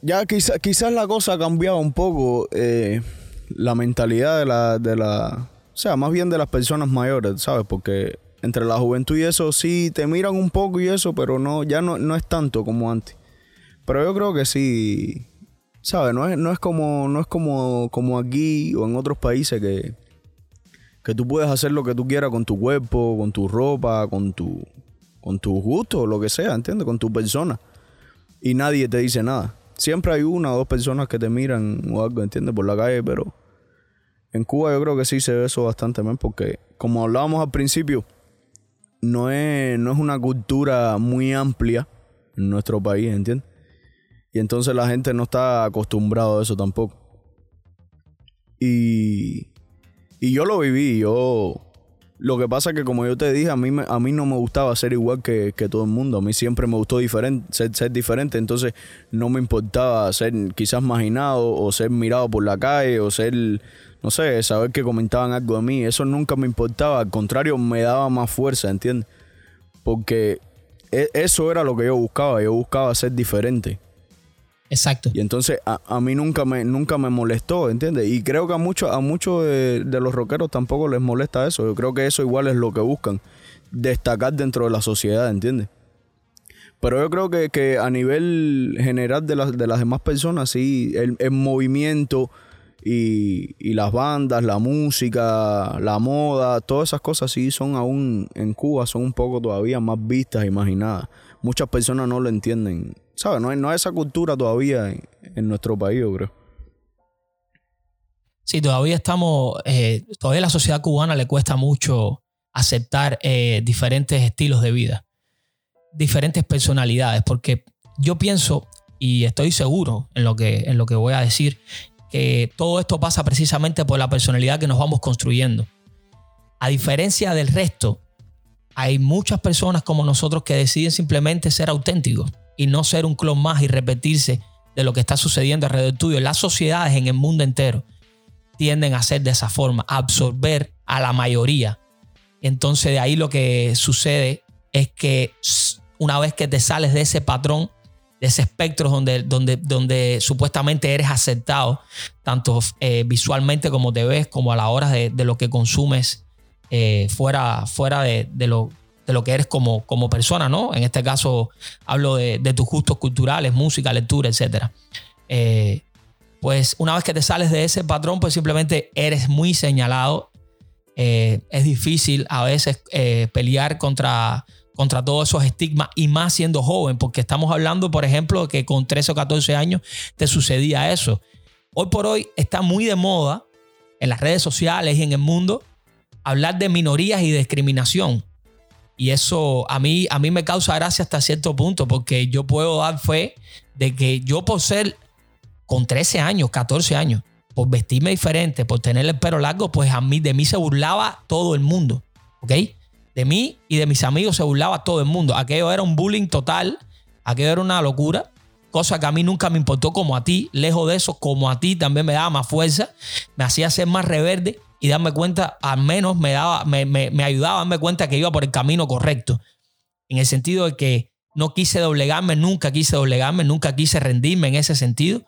Ya quizás la cosa ha cambiado un poco eh, la mentalidad de la, de la. O sea, más bien de las personas mayores, ¿sabes? Porque entre la juventud y eso sí te miran un poco y eso, pero no, ya no, no es tanto como antes. Pero yo creo que sí. ¿Sabes? No es, no es como. No es como, como aquí o en otros países que. Que tú puedes hacer lo que tú quieras con tu cuerpo, con tu ropa, con tu con tu gusto, lo que sea, ¿entiendes? Con tu persona. Y nadie te dice nada. Siempre hay una o dos personas que te miran o algo, ¿entiendes? Por la calle, pero en Cuba yo creo que sí se ve eso bastante bien porque, como hablábamos al principio, no es, no es una cultura muy amplia en nuestro país, ¿entiendes? Y entonces la gente no está acostumbrada a eso tampoco. Y, y yo lo viví, yo lo que pasa es que, como yo te dije, a mí, a mí no me gustaba ser igual que, todo el mundo. A mí siempre me gustó diferente, ser, diferente. Entonces, no me importaba ser quizás marginado o ser mirado por la calle o ser, no sé, saber que comentaban algo de mí. Eso nunca me importaba. Al contrario, me daba más fuerza, ¿entiendes? Porque e, eso era lo que yo buscaba. Yo buscaba ser diferente. Exacto. Y entonces a, mí nunca me, nunca me molestó, ¿entiendes? Y creo que a muchos a muchos de, los rockeros tampoco les molesta eso. Yo creo que eso igual es lo que buscan, destacar dentro de la sociedad, ¿entiendes? Pero yo creo que, a nivel general de, las de las demás personas, sí, el, movimiento y, y, las bandas, la música, la moda, todas esas cosas sí son aún en Cuba, son un poco todavía más vistas, imaginadas. Muchas personas no lo entienden ¿Sabes? No hay, no esa cultura todavía en, nuestro país, yo creo. Sí, todavía estamos, eh, todavía a la sociedad cubana le cuesta mucho aceptar eh, diferentes estilos de vida, diferentes personalidades, porque yo pienso y estoy seguro en lo que, en lo que voy a decir, que todo esto pasa precisamente por la personalidad que nos vamos construyendo. A diferencia del resto, hay muchas personas como nosotros que deciden simplemente ser auténticos y no ser un clon más y repetirse de lo que está sucediendo alrededor tuyo. Las sociedades en el mundo entero tienden a ser de esa forma, a absorber a la mayoría. Entonces de ahí lo que sucede es que una vez que te sales de ese patrón, de ese espectro donde, donde, donde supuestamente eres aceptado, tanto eh, visualmente como te ves, como a la hora de, lo que consumes eh, fuera, fuera de, de, lo, de lo que eres como, como persona, ¿no? En este caso hablo de, tus gustos culturales, música, lectura, etc. Eh, pues una vez que te sales de ese patrón, pues simplemente eres muy señalado. Eh, es difícil a veces eh, pelear contra, contra todos esos estigmas y más siendo joven, porque estamos hablando, por ejemplo, que con 13 o 14 años te sucedía eso. Hoy por hoy está muy de moda en las redes sociales y en el mundo, hablar de minorías y discriminación. Y eso a mí, a mí me causa gracia hasta cierto punto, porque yo puedo dar fe de que yo por ser con 13 años, 14 años, por vestirme diferente, por tener el pelo largo, pues a mí, de mí se burlaba todo el mundo. ¿Ok? De mí y de mis amigos se burlaba todo el mundo. Aquello era un bullying total, aquello era una locura cosa que a mí nunca me importó como a ti, lejos de eso, como a ti también me daba más fuerza, me hacía ser más reverde y darme cuenta, al menos me, daba, me, me, ayudaba a darme cuenta que iba por el camino correcto. En el sentido de que no quise doblegarme, nunca quise doblegarme, nunca quise rendirme en ese sentido.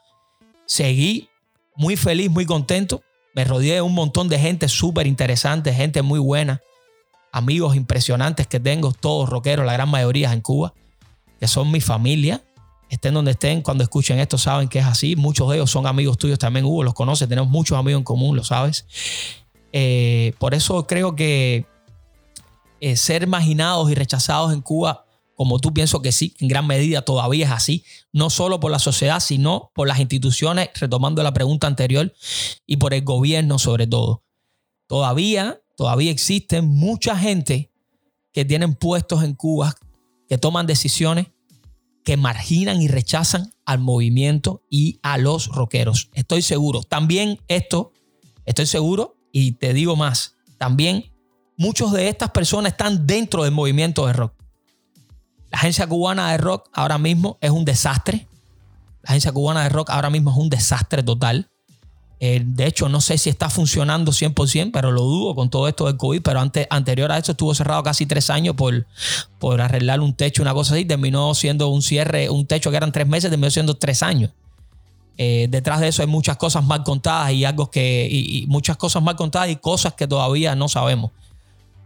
Seguí muy feliz, muy contento. Me rodeé de un montón de gente súper interesante, gente muy buena, amigos impresionantes que tengo, todos rockeros, la gran mayoría en Cuba, que son mi familia. Estén donde estén, cuando escuchen esto saben que es así. Muchos de ellos son amigos tuyos también, Hugo, los conoces, tenemos muchos amigos en común, lo sabes. Eh, por eso creo que eh, ser marginados y rechazados en Cuba, como tú pienso que sí, en gran medida todavía es así, no solo por la sociedad, sino por las instituciones, retomando la pregunta anterior, y por el gobierno sobre todo. Todavía, todavía existen mucha gente que tienen puestos en Cuba, que toman decisiones que marginan y rechazan al movimiento y a los rockeros. Estoy seguro. También esto, estoy seguro y te digo más, también muchos de estas personas están dentro del movimiento de rock. La agencia cubana de rock ahora mismo es un desastre. La agencia cubana de rock ahora mismo es un desastre total. Eh, de hecho, no sé si está funcionando 100%, pero lo dudo con todo esto del COVID. Pero antes, anterior a eso estuvo cerrado casi tres años por, por arreglar un techo, una cosa así. Terminó siendo un cierre, un techo que eran tres meses, terminó siendo tres años. Eh, detrás de eso hay muchas cosas mal contadas y algo que. Y, muchas cosas mal contadas y cosas que todavía no sabemos.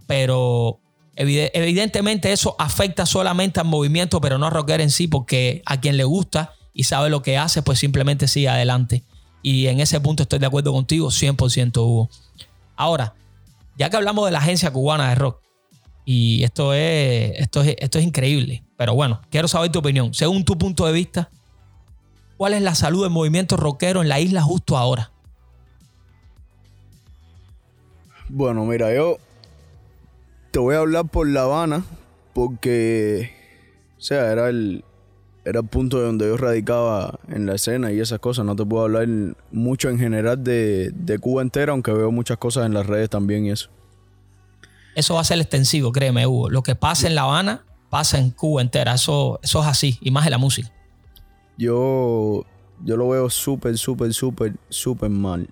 Pero evidentemente eso afecta solamente al movimiento, pero no a rocker en sí, porque a quien le gusta y sabe lo que hace, pues simplemente sigue adelante. Y en ese punto estoy de acuerdo contigo, 100% Hugo. Ahora, ya que hablamos de la agencia cubana de rock, y esto es, esto es, esto es increíble, pero bueno, quiero saber tu opinión. Según tu punto de vista, ¿Cuál es la salud del movimiento rockero en la isla justo ahora? Bueno, mira, yo te voy a hablar por La Habana porque, o sea, era el, era el punto de donde yo radicaba en la escena y esas cosas. No te puedo hablar mucho en general de, de Cuba entera, aunque veo muchas cosas en las redes también y eso. Eso va a ser extensivo, créeme, Hugo. Lo que pasa en La Habana pasa en Cuba entera. Eso, eso es así, y más en la música yo, yo lo veo súper, súper, súper, súper mal.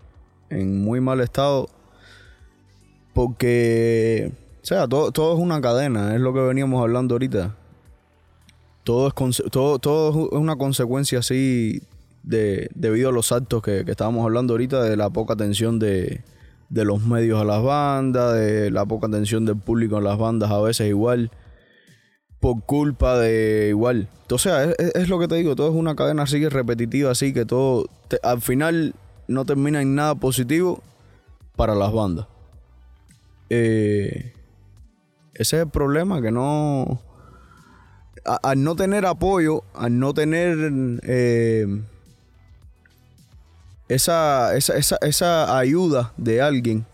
En muy mal estado. Porque, o sea, todo, todo es una cadena, es lo que veníamos hablando ahorita. Todo es, todo, todo es una consecuencia así de, debido a los actos que, que estábamos hablando ahorita, de la poca atención de, de los medios a las bandas, de la poca atención del público a las bandas a veces igual por culpa de igual. O sea, es, lo que te digo, todo es una cadena así repetitiva, así que todo al final no termina en nada positivo para las bandas. Eh, ese es el problema, que no... al no tener apoyo, al no tener eh, esa, esa, esa, ayuda de alguien,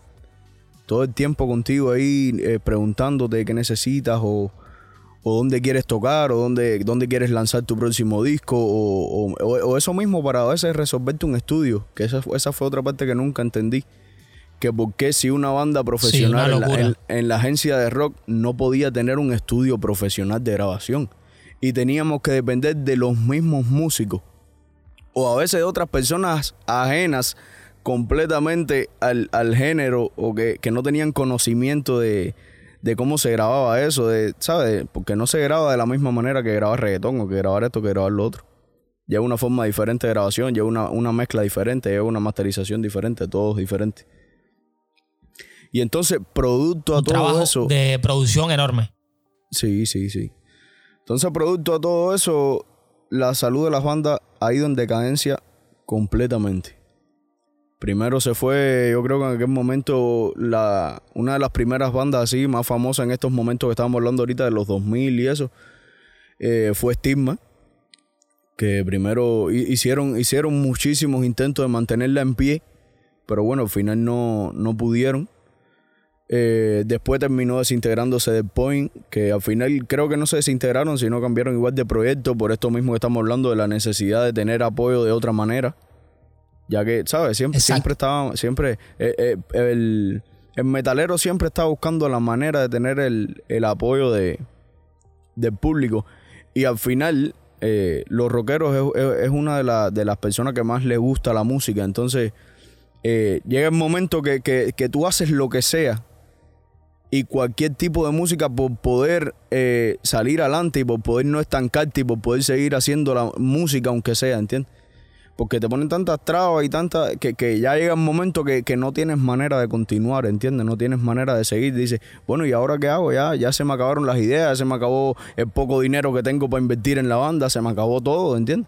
todo el tiempo contigo ahí eh, preguntándote qué necesitas o o dónde quieres tocar, o dónde, dónde quieres lanzar tu próximo disco, o, eso mismo para a veces resolverte un estudio, que esa, esa fue otra parte que nunca entendí. Que por qué si una banda profesional en, la, agencia de rock no podía tener un estudio profesional de grabación. Y teníamos que depender de los mismos músicos. O a veces de otras personas ajenas completamente al, género o que no tenían conocimiento de, de cómo se grababa eso, de, ¿sabes? Porque no se graba de la misma manera que grabar reggaetón o que grabar esto que grabar lo otro. Lleva una forma diferente de grabación, lleva una, una mezcla diferente, lleva una masterización diferente, todo es diferente. Y entonces, producto a todo eso. De producción enorme. Sí, sí, sí. Entonces, producto a todo eso, la salud de las bandas ha ido en decadencia completamente. Primero se fue, yo creo que en aquel momento, la, una de las primeras bandas así más famosas en estos momentos que estábamos hablando ahorita de los 2000 y eso, eh, fue Stigma. Que primero hicieron, hicieron muchísimos intentos de mantenerla en pie, pero bueno, al final no, no pudieron. Eh, después terminó desintegrándose de Point, que al final creo que no se desintegraron, sino cambiaron igual de proyecto, por esto mismo que estamos hablando de la necesidad de tener apoyo de otra manera. Ya que, ¿sabes? Siempre, siempre estaba, siempre, eh, eh, el, metalero siempre está buscando la manera de tener el, apoyo de, del público. Y al final, los rockeros es, una de, de, las personas que más les gusta la música. Entonces, llega el momento que, que tú haces lo que sea y cualquier tipo de música por poder eh, salir adelante y por poder no estancarte y por poder seguir haciendo la música aunque sea, ¿entiendes? Porque te ponen tantas trabas y tantas que, que ya llega un momento que, que, no tienes manera de continuar, ¿entiendes? No tienes manera de seguir. Dices, bueno, ¿y ahora qué hago? Ya, ya se me acabaron las ideas, se me acabó el poco dinero que tengo para invertir en la banda, se me acabó todo, ¿entiendes?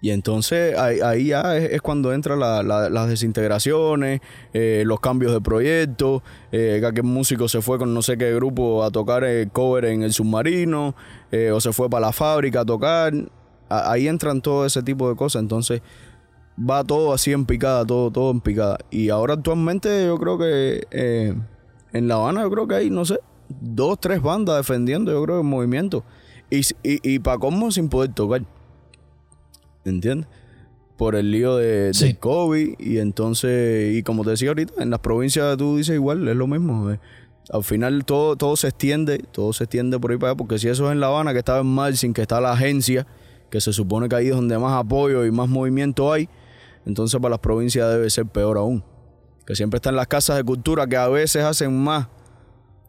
Y entonces ahí, ya es, cuando entran las desintegraciones, eh, los cambios de proyecto, eh, que aquel músico se fue con no sé qué grupo a tocar el cover en el submarino, eh, o se fue para la fábrica a tocar. Ahí entran todo ese tipo de cosas. Entonces va todo así en picada, todo, todo en picada. Y ahora actualmente yo creo que en La Habana yo creo que hay, no sé, dos, tres bandas defendiendo yo creo el movimiento. Y, y, y para cómo sin poder tocar. ¿entiendes? Por el lío de, COVID y entonces, y como te decía ahorita, en las provincias tú dices igual, es lo mismo. Eh. Al final todo, todo se extiende, todo se extiende por ahí para allá, porque si eso es en La Habana, que estaba en mal, sin que está la agencia, que se supone que ahí es donde más apoyo y más movimiento hay, entonces para las provincias debe ser peor aún. Que siempre están las casas de cultura que a veces hacen más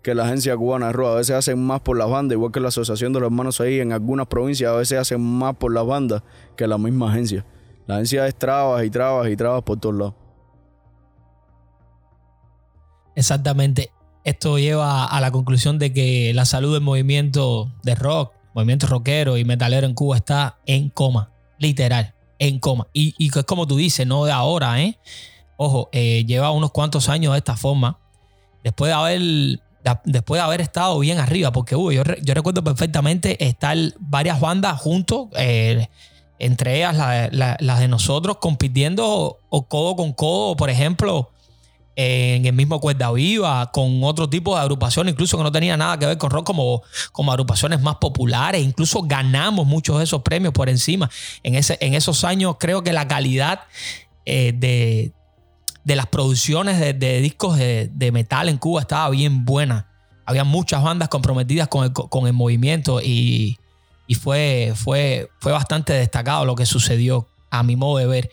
que la agencia cubana de rock. A veces hacen más por las bandas, igual que la Asociación de los Hermanos ahí en algunas provincias, a veces hacen más por las bandas que la misma agencia. La agencia es trabas y trabas y trabas por todos lados. Exactamente. Esto lleva a la conclusión de que la salud del movimiento de rock, movimiento rockero y metalero en Cuba está en coma, literal, en coma. Y, es como tú dices, no de ahora, ¿eh? Ojo, eh, lleva unos cuantos años de esta forma. Después de haber después de haber estado bien arriba, porque yo, recuerdo perfectamente estar varias bandas juntos, eh, entre ellas las de nosotros, compitiendo o codo con codo, por ejemplo, en el mismo Cuerda Viva, con otro tipo de agrupaciones, incluso que no tenía nada que ver con rock, como, agrupaciones más populares. Incluso ganamos muchos de esos premios por encima. En, ese, en esos años creo que la calidad eh, de, de las producciones de, discos de, metal en Cuba estaba bien buena. Había muchas bandas comprometidas con el, movimiento y, fue, fue, fue bastante destacado lo que sucedió a mi modo de ver.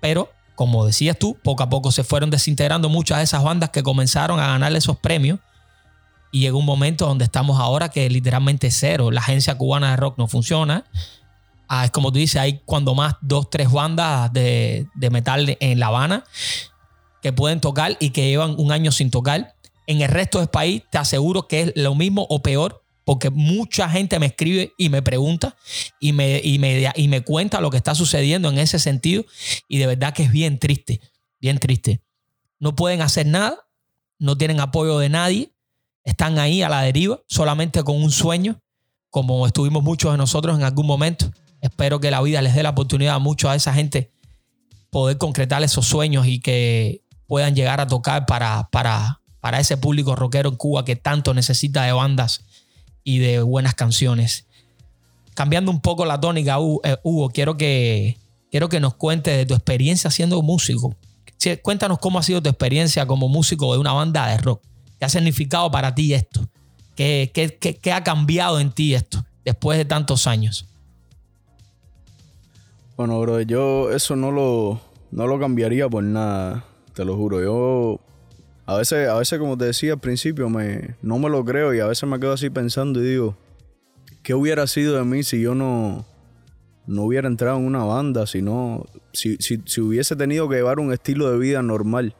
Pero, como decías tú, poco a poco se fueron desintegrando muchas de esas bandas que comenzaron a ganar esos premios. Y llegó un momento donde estamos ahora que literalmente cero. La agencia cubana de rock no funciona. Ah, es como tú dices, hay cuando más dos, tres bandas de, de metal en La Habana que pueden tocar y que llevan un año sin tocar. En el resto del país te aseguro que es lo mismo o peor, porque mucha gente me escribe y me pregunta y me, y me, y me cuenta lo que está sucediendo en ese sentido. Y de verdad que es bien triste, bien triste. No pueden hacer nada, no tienen apoyo de nadie, están ahí a la deriva, solamente con un sueño, como estuvimos muchos de nosotros en algún momento. Espero que la vida les dé la oportunidad a mucho a esa gente poder concretar esos sueños y que puedan llegar a tocar para, para, para ese público rockero en Cuba que tanto necesita de bandas y de buenas canciones. Cambiando un poco la tónica, eh, Hugo, quiero que, quiero que nos cuentes de tu experiencia siendo músico. Cuéntanos cómo ha sido tu experiencia como músico de una banda de rock. ¿Qué ha significado para ti esto? ¿Qué, qué, qué, ha cambiado en ti esto después de tantos años? Bueno, bro, yo eso no lo, no lo cambiaría por nada te lo juro. Yo a veces, a veces como te decía al principio, me, no me lo creo y a veces me quedo así pensando y digo, ¿qué hubiera sido de mí si yo no, no hubiera entrado en una banda, si, no, si, si, hubiese tenido que llevar un estilo de vida normal?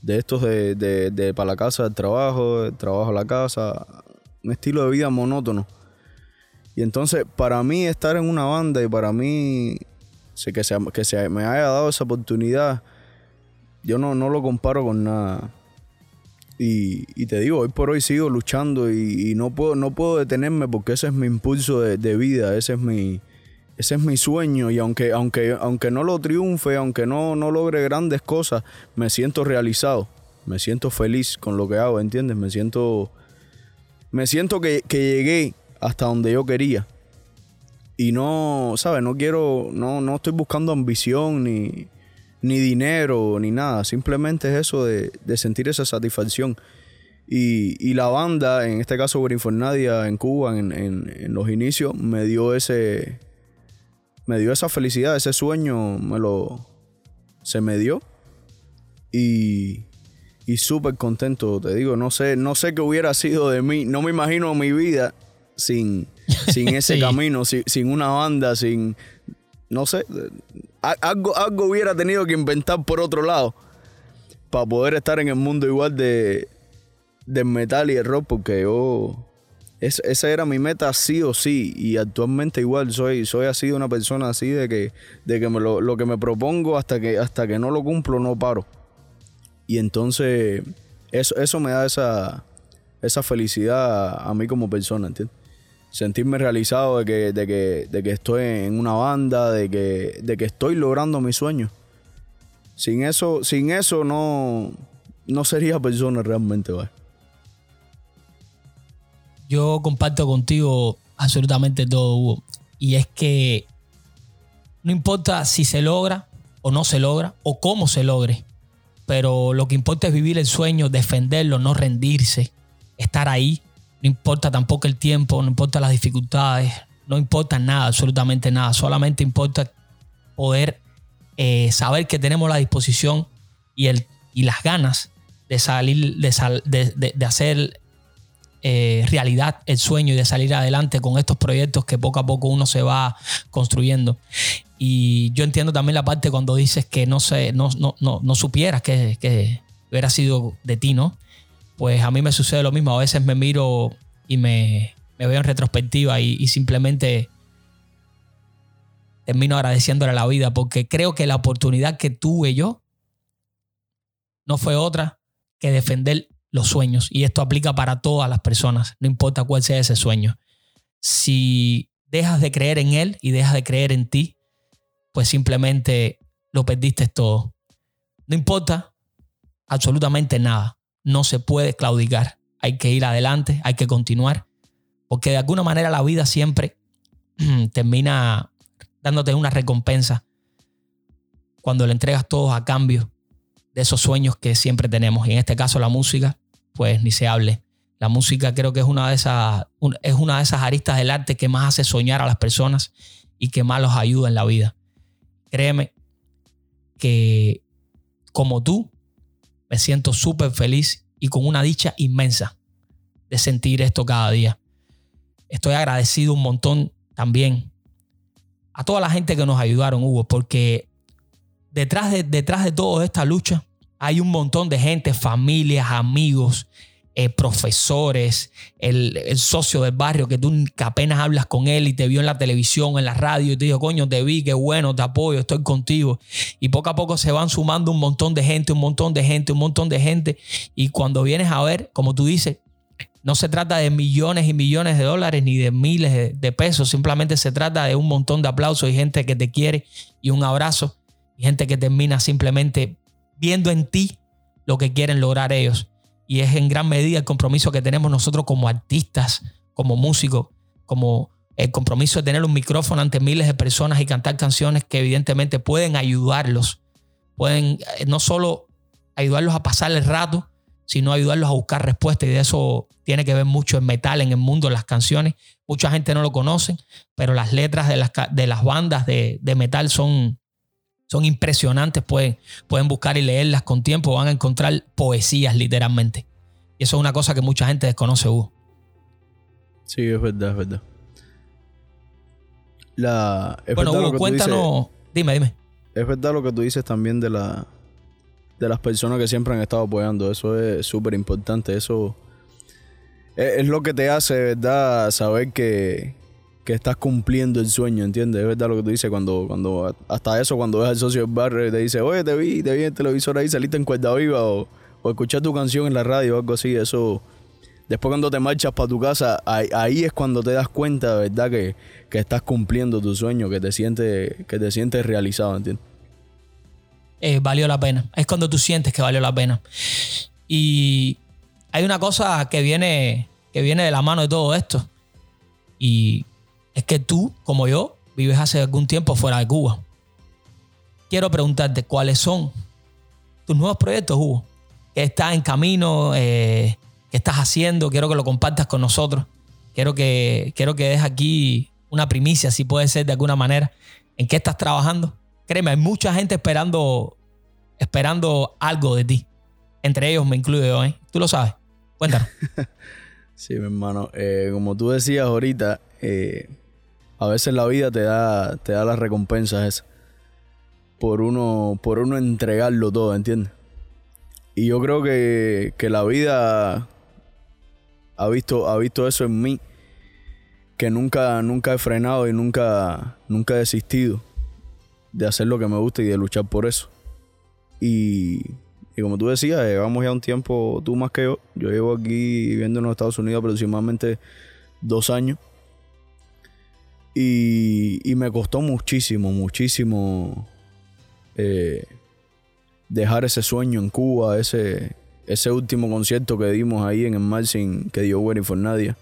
De estos de, de, de para la casa del trabajo, del trabajo a la casa, un estilo de vida monótono. Y entonces, para mí estar en una banda y para mí que, se, que se me haya dado esa oportunidad, yo no, no lo comparo con nada. Y, te digo, hoy por hoy sigo luchando y, no, puedo, no puedo detenerme porque ese es mi impulso de, vida, ese es mi, ese es mi sueño y aunque, aunque, aunque no lo triunfe, aunque no, no logre grandes cosas, me siento realizado, me siento feliz con lo que hago, ¿entiendes? Me siento, me siento que, que llegué hasta donde yo quería. Y no, ¿sabes? No quiero, no, no estoy buscando ambición ni, ni dinero ni nada. Simplemente es eso de, de sentir esa satisfacción. Y, y, la banda, en este caso Grinfornadia en Cuba, en, en, en los inicios, me dio ese, me dio esa felicidad, ese sueño, me lo, se me dio. Y, y súper contento, te digo, no sé, no sé qué hubiera sido de mí, no me imagino mi vida sin, sin ese Sí. camino, sin, sin una banda, sin, no sé, algo, algo hubiera tenido que inventar por otro lado para poder estar en el mundo igual de metal y el rock, porque yo es- esa era mi meta sí o sí y actualmente igual soy soy así una persona así de que de que me lo, lo que me propongo hasta que hasta que no lo cumplo no paro y entonces eso eso me da esa esa felicidad a mí como persona ¿entiendes? Sentirme realizado de que, de que de que estoy en una banda de que de que estoy logrando mis sueños sin eso sin eso no no sería persona realmente ¿vale? Yo comparto contigo absolutamente todo, Hugo. Y es que no importa si se logra o no se logra o cómo se logre, pero lo que importa es vivir el sueño, defenderlo, no rendirse, estar ahí. No importa tampoco el tiempo, no importa las dificultades, no importa nada, absolutamente nada. Solamente importa poder eh, saber que tenemos la disposición y, el, y las ganas de salir, de, sal- de- de- hacer eh, realidad el sueño y de salir adelante con estos proyectos que poco a poco uno se va construyendo. Y yo entiendo también la parte cuando dices que no, sé, no, no, no, no supieras que, que hubiera sido de ti, ¿no? Pues a mí me sucede lo mismo. A veces me miro y me, veo en retrospectiva y, y simplemente termino agradeciéndole a la vida porque creo que la oportunidad que tuve yo no fue otra que defender los sueños. Y esto aplica para todas las personas, no importa cuál sea ese sueño. Si dejas de creer en él y dejas de creer en ti, pues simplemente lo perdiste todo. No importa absolutamente nada. No se puede claudicar. Hay que ir adelante, hay que continuar. Porque de alguna manera la vida siempre termina dándote una recompensa cuando le entregas todo a cambio de esos sueños que siempre tenemos. Y en este caso la música, pues ni se hable. La música creo que es una de esas, es una de esas aristas del arte que más hace soñar a las personas y que más los ayuda en la vida. Créeme que como tú, me siento súper feliz y con una dicha inmensa de sentir esto cada día. Estoy agradecido un montón también a toda la gente que nos ayudaron, Hugo, porque detrás de, detrás de toda esta lucha hay un montón de gente, familias, amigos, eh, profesores, el, el socio del barrio que tú apenas hablas con él y te vio en la televisión, en la radio y te dijo, coño, te vi, qué bueno, te apoyo, estoy contigo. Y poco a poco se van sumando un montón de gente, un montón de gente, un montón de gente. Y cuando vienes a ver, como tú dices, no se trata de millones y millones de dólares ni de miles de, de pesos, simplemente se trata de un montón de aplausos y gente que te quiere y un abrazo y gente que termina simplemente viendo en ti lo que quieren lograr ellos. Y es en gran medida el compromiso que tenemos nosotros como artistas, como músicos, como el compromiso de tener un micrófono ante miles de personas y cantar canciones que evidentemente pueden ayudarlos, pueden eh, no solo ayudarlos a pasar el rato, sino ayudarlos a buscar respuestas. Y de eso tiene que ver mucho el metal en el mundo, las canciones. Mucha gente no lo conoce, pero las letras de las, de las bandas de, de metal son, son impresionantes. Pueden, pueden buscar y leerlas con tiempo, van a encontrar poesías literalmente. Y eso es una cosa que mucha gente desconoce, Hugo. Sí, es verdad, es verdad. La, es bueno, verdad Hugo, dices- cuéntanos. Dime, dime. es verdad lo que tú dices también de la de las personas que siempre han estado apoyando. Eso es súper importante. Eso es, es lo que te hace, ¿verdad? Saber que, que estás cumpliendo el sueño, ¿entiendes? Es verdad lo que tú dices cuando, cuando hasta eso, cuando ves al socio del barrio y te dice, oye, te vi, te vi en el televisor ahí, saliste en cuerda viva o, o tu canción en la radio o algo así. Eso después cuando te marchas para tu casa, ahí, es cuando te das cuenta, ¿verdad? Que, que, estás cumpliendo tu sueño, que te sientes, que te sientes realizado, ¿entiendes? Eh, valió la pena. Es cuando tú sientes que valió la pena. Y hay una cosa que viene, que viene de la mano de todo esto. Y es que tú, como yo, vives hace algún tiempo fuera de Cuba. Quiero preguntarte cuáles son tus nuevos proyectos, Hugo. ¿Qué está en camino? Eh, ¿Qué estás haciendo? Quiero que lo compartas con nosotros. Quiero que, quiero que des aquí una primicia, si puede ser de alguna manera. ¿En qué estás trabajando? Créeme, hay mucha gente esperando, esperando algo de ti. Entre ellos me incluyo yo, ¿eh? Tú lo sabes. Cuéntanos. sí, mi hermano. Eh, como tú decías ahorita, eh, a veces la vida te da, te da las recompensas esas. Por uno, por uno entregarlo todo, ¿entiendes? Y yo creo que, que la vida ha visto, ha visto eso en mí, que nunca, nunca he frenado y nunca, nunca he desistido de hacer lo que me gusta y de luchar por eso. Y, y como tú decías, llevamos ya un tiempo, tú más que yo, yo llevo aquí viviendo en los Estados Unidos aproximadamente dos años. Y, me costó muchísimo, muchísimo eh, dejar ese sueño en Cuba, ese, ese último concierto que dimos ahí en el Marcin que dio Waiting for Nadia.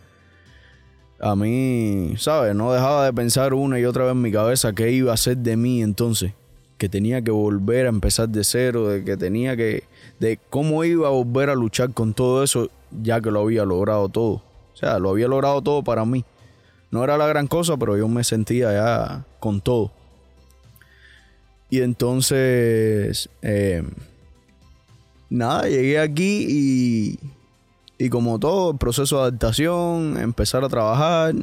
A mí, ¿sabes? No dejaba de pensar una y otra vez en mi cabeza qué iba a ser de mí entonces. Que tenía que volver a empezar de cero, de que tenía que. de cómo iba a volver a luchar con todo eso, ya que lo había logrado todo. O sea, lo había logrado todo para mí. No era la gran cosa, pero yo me sentía ya con todo. Y entonces, eh, nada, llegué aquí y, y como todo, el proceso de adaptación, empezar a trabajar,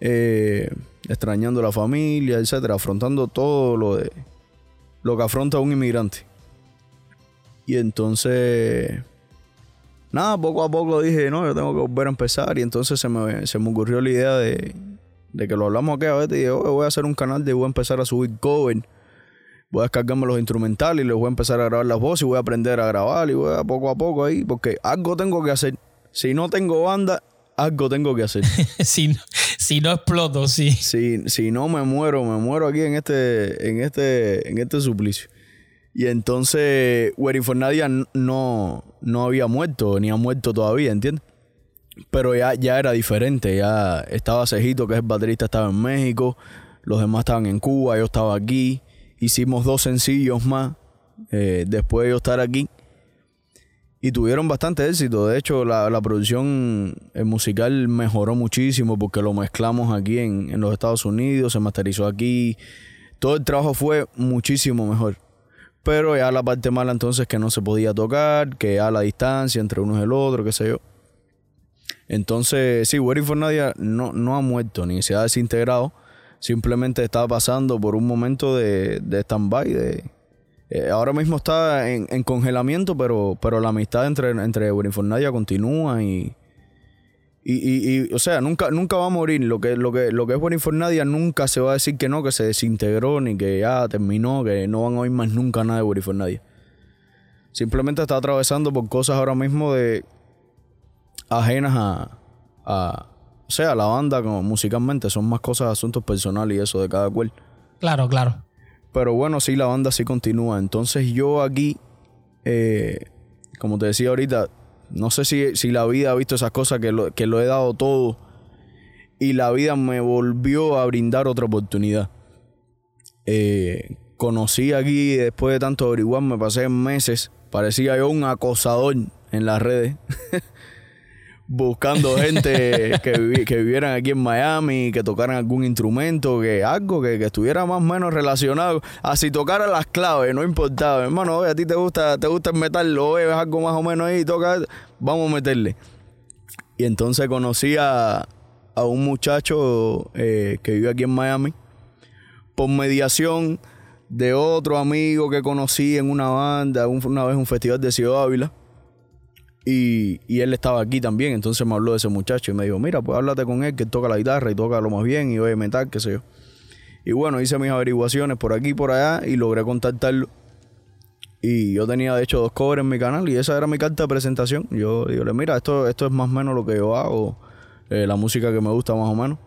eh, extrañando la familia, etcétera, afrontando todo lo de lo que afronta un inmigrante. Y entonces, nada, poco a poco dije, no, yo tengo que volver a empezar. Y entonces se me, se me ocurrió la idea de, de que lo hablamos aquí a veces y dije, voy a hacer un canal de voy a empezar a subir cover voy a descargarme los instrumentales y les voy a empezar a grabar las voces y voy a aprender a grabar y voy a poco a poco ahí, porque algo tengo que hacer. Si no tengo banda, algo tengo que hacer. si, si no exploto, sí. Si, si no me muero, me muero aquí en este, en este, en este suplicio. Y entonces, Waiting for Nadia no, no había muerto, ni ha muerto todavía, ¿entiendes? Pero ya, ya era diferente, ya estaba Cejito, que es el baterista, estaba en México, los demás estaban en Cuba, yo estaba aquí. Hicimos dos sencillos más eh, después de yo estar aquí. Y tuvieron bastante éxito. De hecho, la, producción musical mejoró muchísimo porque lo mezclamos aquí en, en, los Estados Unidos, se masterizó aquí. Todo el trabajo fue muchísimo mejor. Pero ya la parte mala entonces que no se podía tocar, que a la distancia entre uno y el otro, qué sé yo. Entonces, sí, Waiting for Nadia no, no ha muerto ni se ha desintegrado simplemente estaba pasando por un momento de, de stand-by. De, eh, ahora mismo está en, congelamiento, pero, pero la amistad entre, entre Nadia continúa y, y, o sea, nunca, nunca va a morir. Lo que, lo que, lo que es Nadia nunca se va a decir que no, que se desintegró, ni que ya terminó, que no van a oír más nunca nada de Nadia. Simplemente está atravesando por cosas ahora mismo de ajenas a o sea, la banda como musicalmente son más cosas, asuntos personales y eso de cada cual. Claro, claro. Pero bueno, sí, la banda sí continúa. Entonces yo aquí, eh, como te decía ahorita, no sé si, si, la vida ha visto esas cosas que lo, que lo he dado todo y la vida me volvió a brindar otra oportunidad. Eh, conocí aquí, después de tanto averiguar, me pasé meses, parecía yo un acosador en las redes. buscando gente que, que, vivieran aquí en Miami, que tocaran algún instrumento, que algo que, estuviera más o menos relacionado. Así tocaran las claves, no importaba. Hermano, a ti te gusta, te gusta el metal, lo ves algo más o menos ahí, toca, vamos a meterle. Y entonces conocí a, a un muchacho eh, que vive aquí en Miami por mediación de otro amigo que conocí en una banda, una vez un festival de Ciudad Ávila. Y, él estaba aquí también, entonces me habló de ese muchacho y me dijo, mira, pues háblate con él, que toca la guitarra y toca lo más bien y oye metal, qué sé yo. Y bueno, hice mis averiguaciones por aquí y por allá y logré contactarlo. Y yo tenía de hecho dos covers en mi canal y esa era mi carta de presentación. Yo digo, mira, esto, esto es más o menos lo que yo hago, eh, la música que me gusta más o menos.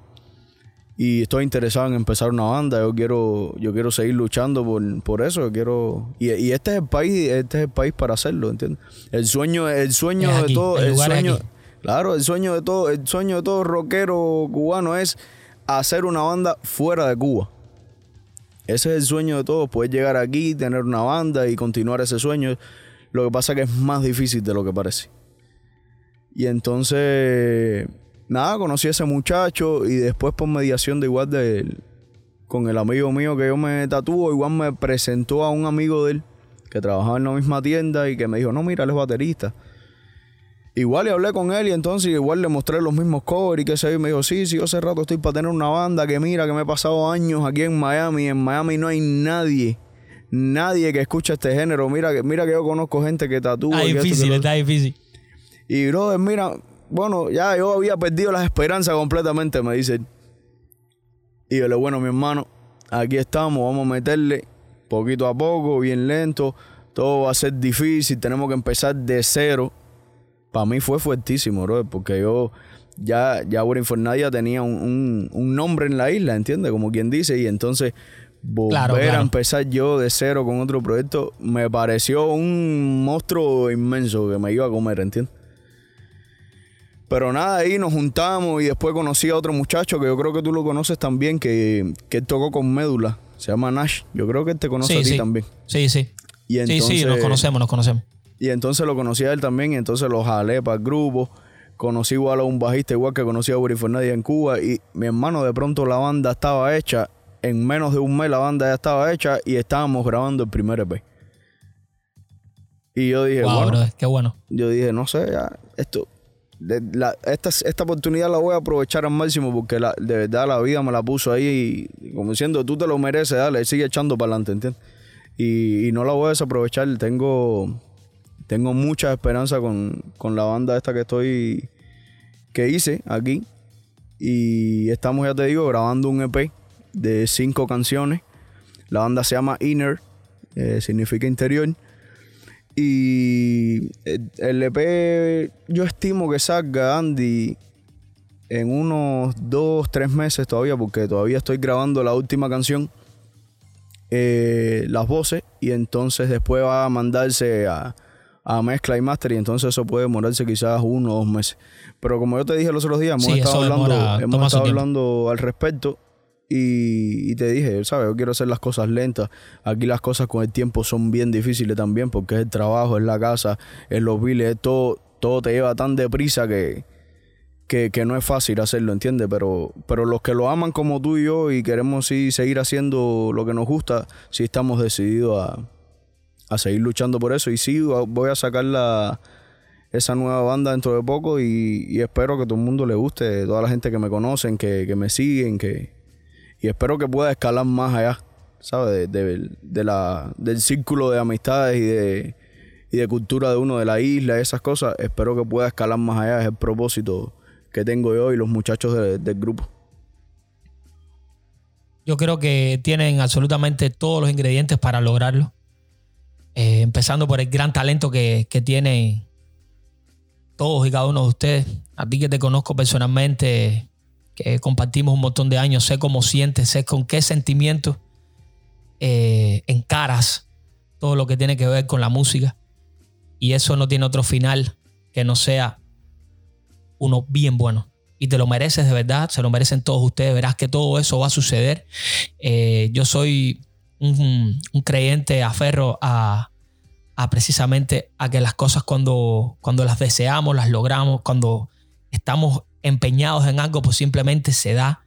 Y estoy interesado en empezar una banda. Yo quiero, yo quiero seguir luchando por, por eso. quiero. Y, y, este es el país, este es el país para hacerlo, ¿entiendes? El sueño, el sueño de todo, el, sueño. Claro, el sueño de todo, el sueño de todo rockero cubano es hacer una banda fuera de Cuba. Ese es el sueño de todos, poder llegar aquí, tener una banda y continuar ese sueño. Lo que pasa es que es más difícil de lo que parece. Y entonces, nada, conocí a ese muchacho y después por mediación de igual de con el amigo mío que yo me tatuó, igual me presentó a un amigo de él que trabajaba en la misma tienda y que me dijo, no, mira, él es baterista. Igual y hablé con él y entonces igual le mostré los mismos covers y que sé y me dijo, sí, sí, yo hace rato estoy para tener una banda que mira que me he pasado años aquí en Miami, en Miami no hay nadie, nadie que escuche este género, mira que, mira que yo conozco gente que tatúa. Está difícil, está difícil. Y brother, mira, bueno, ya yo había perdido las esperanzas completamente, me dice. Y yo le bueno, mi hermano, aquí estamos, vamos a meterle poquito a poco, bien lento, todo va a ser difícil, tenemos que empezar de cero para mí fue fuertísimo, bro, porque yo ya, ya Infernadia tenía un, nombre en la isla, ¿entiendes? Como quien dice, y entonces volver a empezar yo de cero con otro proyecto me pareció un monstruo inmenso que me iba a comer, ¿entiendes? Pero nada, ahí nos juntamos y después conocí a otro muchacho que yo creo que tú lo conoces también, que, que tocó con Médula. Se llama Nash. Yo creo que él te conoce a ti también. Sí, sí. sí, sí, nos conocemos, nos conocemos. Y entonces lo conocí a él también, y entonces lo jalé para el grupo. Conocí igual a un bajista, igual que conocí a Uri Fernández en Cuba. Y mi hermano, de pronto la banda estaba hecha. En menos de un mes la banda ya estaba hecha y estábamos grabando el primer EP. Y yo dije, bueno, qué bueno. Yo dije, no sé, ya, esto, esta, esta oportunidad la voy a aprovechar al máximo porque de verdad la vida me la puso ahí y, como diciendo, tú te lo mereces, dale, sigue echando para adelante, ¿entiendes? Y, no la voy a desaprovechar. Tengo, tengo mucha esperanza con, la banda esta que estoy, que hice aquí. Y estamos, ya te digo, grabando un EP de cinco canciones. La banda se llama Inner, eh, significa interior. Y el EP yo estimo que salga, Andy, en unos dos, tres meses todavía, porque todavía estoy grabando la última canción, eh, las voces, y entonces después va a mandarse a, a mezcla y master y entonces eso puede demorarse quizás uno o dos meses. Pero como yo te dije los otros días, hemos estado, hablando, hemos estado hablando al respecto y, te dije, ¿sabes? Yo quiero hacer las cosas lentas. Aquí las cosas con el tiempo son bien difíciles también porque es el trabajo, es la casa, es los biles, todo, todo te lleva tan deprisa que, que, que, no es fácil hacerlo, ¿entiendes? Pero, pero los que lo aman como tú y yo y queremos sí, seguir haciendo lo que nos gusta, sí estamos decididos a a seguir luchando por eso. Y sí, voy a sacar la, esa nueva banda dentro de poco y, espero que todo el mundo le guste, toda la gente que me conocen, que, me siguen, que y espero que pueda escalar más allá, ¿sabes? De, la, del círculo de amistades y de, y de cultura de uno, de la isla, esas cosas. Espero que pueda escalar más allá, es el propósito que tengo yo y los muchachos del grupo. Yo creo que tienen absolutamente todos los ingredientes para lograrlo. Eh, empezando por el gran talento que, que tienen todos y cada uno de ustedes. A ti que te conozco personalmente, que compartimos un montón de años, sé cómo sientes, sé con qué sentimientos eh, encaras todo lo que tiene que ver con la música. Y eso no tiene otro final que no sea uno bien bueno. Y te lo mereces de verdad, se lo merecen todos ustedes. Verás que todo eso va a suceder. Eh, yo soy un, creyente aferro a, a, precisamente a que las cosas cuando, cuando las deseamos, las logramos, cuando estamos empeñados en algo, pues simplemente se da.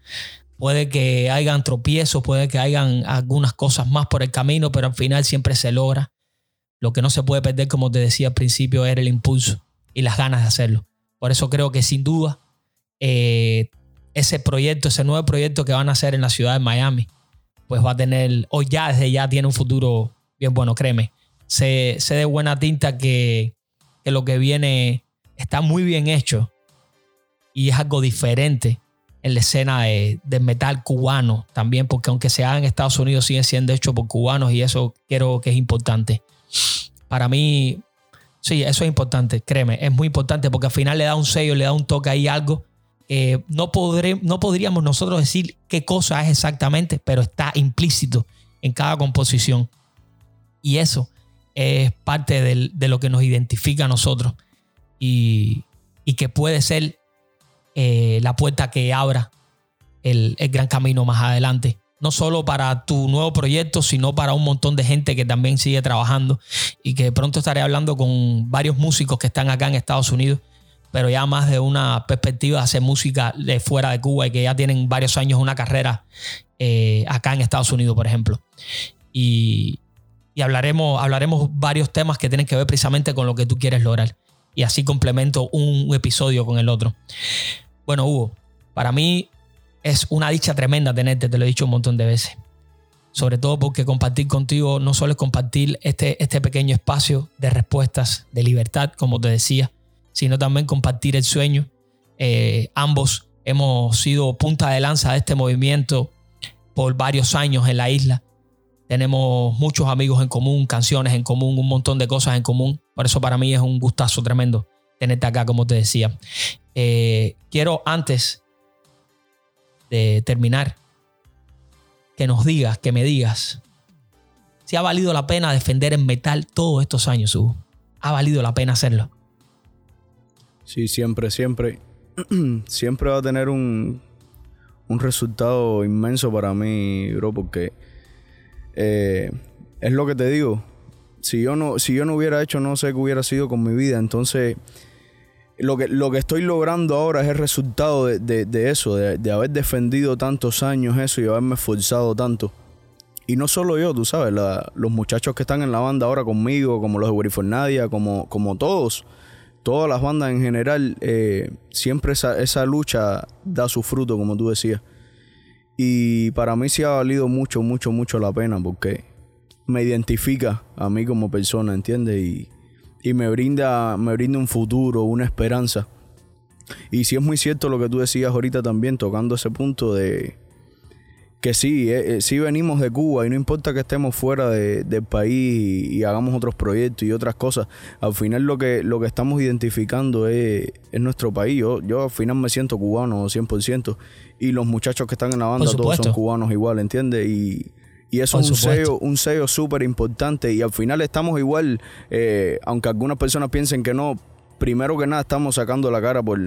Puede que hayan tropiezos, puede que hayan algunas cosas más por el camino, pero al final siempre se logra. Lo que no se puede perder, como te decía al principio, era el impulso y las ganas de hacerlo. Por eso creo que sin duda eh, ese proyecto, ese nuevo proyecto que van a hacer en la ciudad de Miami, pues va a tener, o ya desde ya tiene un futuro bien bueno, créeme. Sé, de buena tinta que, lo que viene está muy bien hecho y es algo diferente en la escena de, metal cubano también, porque aunque se haga en Estados Unidos, siguen siendo hechos por cubanos y eso creo que es importante. para mí, sí, eso es importante, créeme, es muy importante porque al final le da un sello, le da un toque ahí algo. no, podré, no podríamos nosotros decir qué cosa es exactamente, pero está implícito en cada composición. Y eso es parte de lo que nos identifica a nosotros y, que puede ser eh, la puerta que abra el, gran camino más adelante. No solo para tu nuevo proyecto, sino para un montón de gente que también sigue trabajando y que pronto estaré hablando con varios músicos que están acá en Estados Unidos, pero ya más de una perspectiva de hacer música de fuera de Cuba y que ya tienen varios años una carrera eh, acá en Estados Unidos, por ejemplo. Y, y hablaremos, hablaremos varios temas que tienen que ver precisamente con lo que tú quieres lograr. Y así complemento un episodio con el otro. Bueno, Hugo, para mí es una dicha tremenda tenerte, te lo he dicho un montón de veces. Sobre todo porque compartir contigo no solo es compartir este, este pequeño espacio de respuestas, de libertad, como te decía, sino también compartir el sueño. Eh, ambos hemos sido punta de lanza de este movimiento por varios años en la isla tenemos muchos amigos en común, canciones en común, un montón de cosas en común. Por eso para mí es un gustazo tremendo tenerte acá, como te decía. Eh, quiero antes de terminar que nos digas, que me digas, si ha valido la pena defender en metal todos estos años, Hugo. ¿Ha valido la pena hacerlo? Sí, siempre, siempre. siempre va a tener un, un resultado inmenso para mí, bro, porque eh, es lo que te digo. Si yo, no, si yo no hubiera hecho, no sé qué hubiera sido con mi vida. Entonces, lo que, lo que estoy logrando ahora es el resultado de, eso, de, haber defendido tantos años eso y haberme esforzado tanto. Y no solo yo, tú sabes, los muchachos que están en la banda ahora conmigo, como los de Nadia, como, como todos, todas las bandas en general, eh, siempre esa, esa lucha da su fruto, como tú decías. Y para mí sí ha valido mucho, mucho, mucho la pena porque me identifica a mí como persona, ¿entiendes? Y, me, brinda, me brinda un futuro, una esperanza. Y sí es muy cierto lo que tú decías ahorita también, tocando ese punto de, que sí, eh, eh, sí venimos de Cuba y no importa que estemos fuera del país y, hagamos otros proyectos y otras cosas, al final lo que, lo que estamos identificando es, nuestro país. Yo, yo al final me siento cubano 100% y los muchachos que están en la banda todos son cubanos igual, ¿entiendes? Y, y eso es un sello, un sello súper importante y al final estamos igual, eh, aunque algunas personas piensen que no, primero que nada estamos sacando la cara por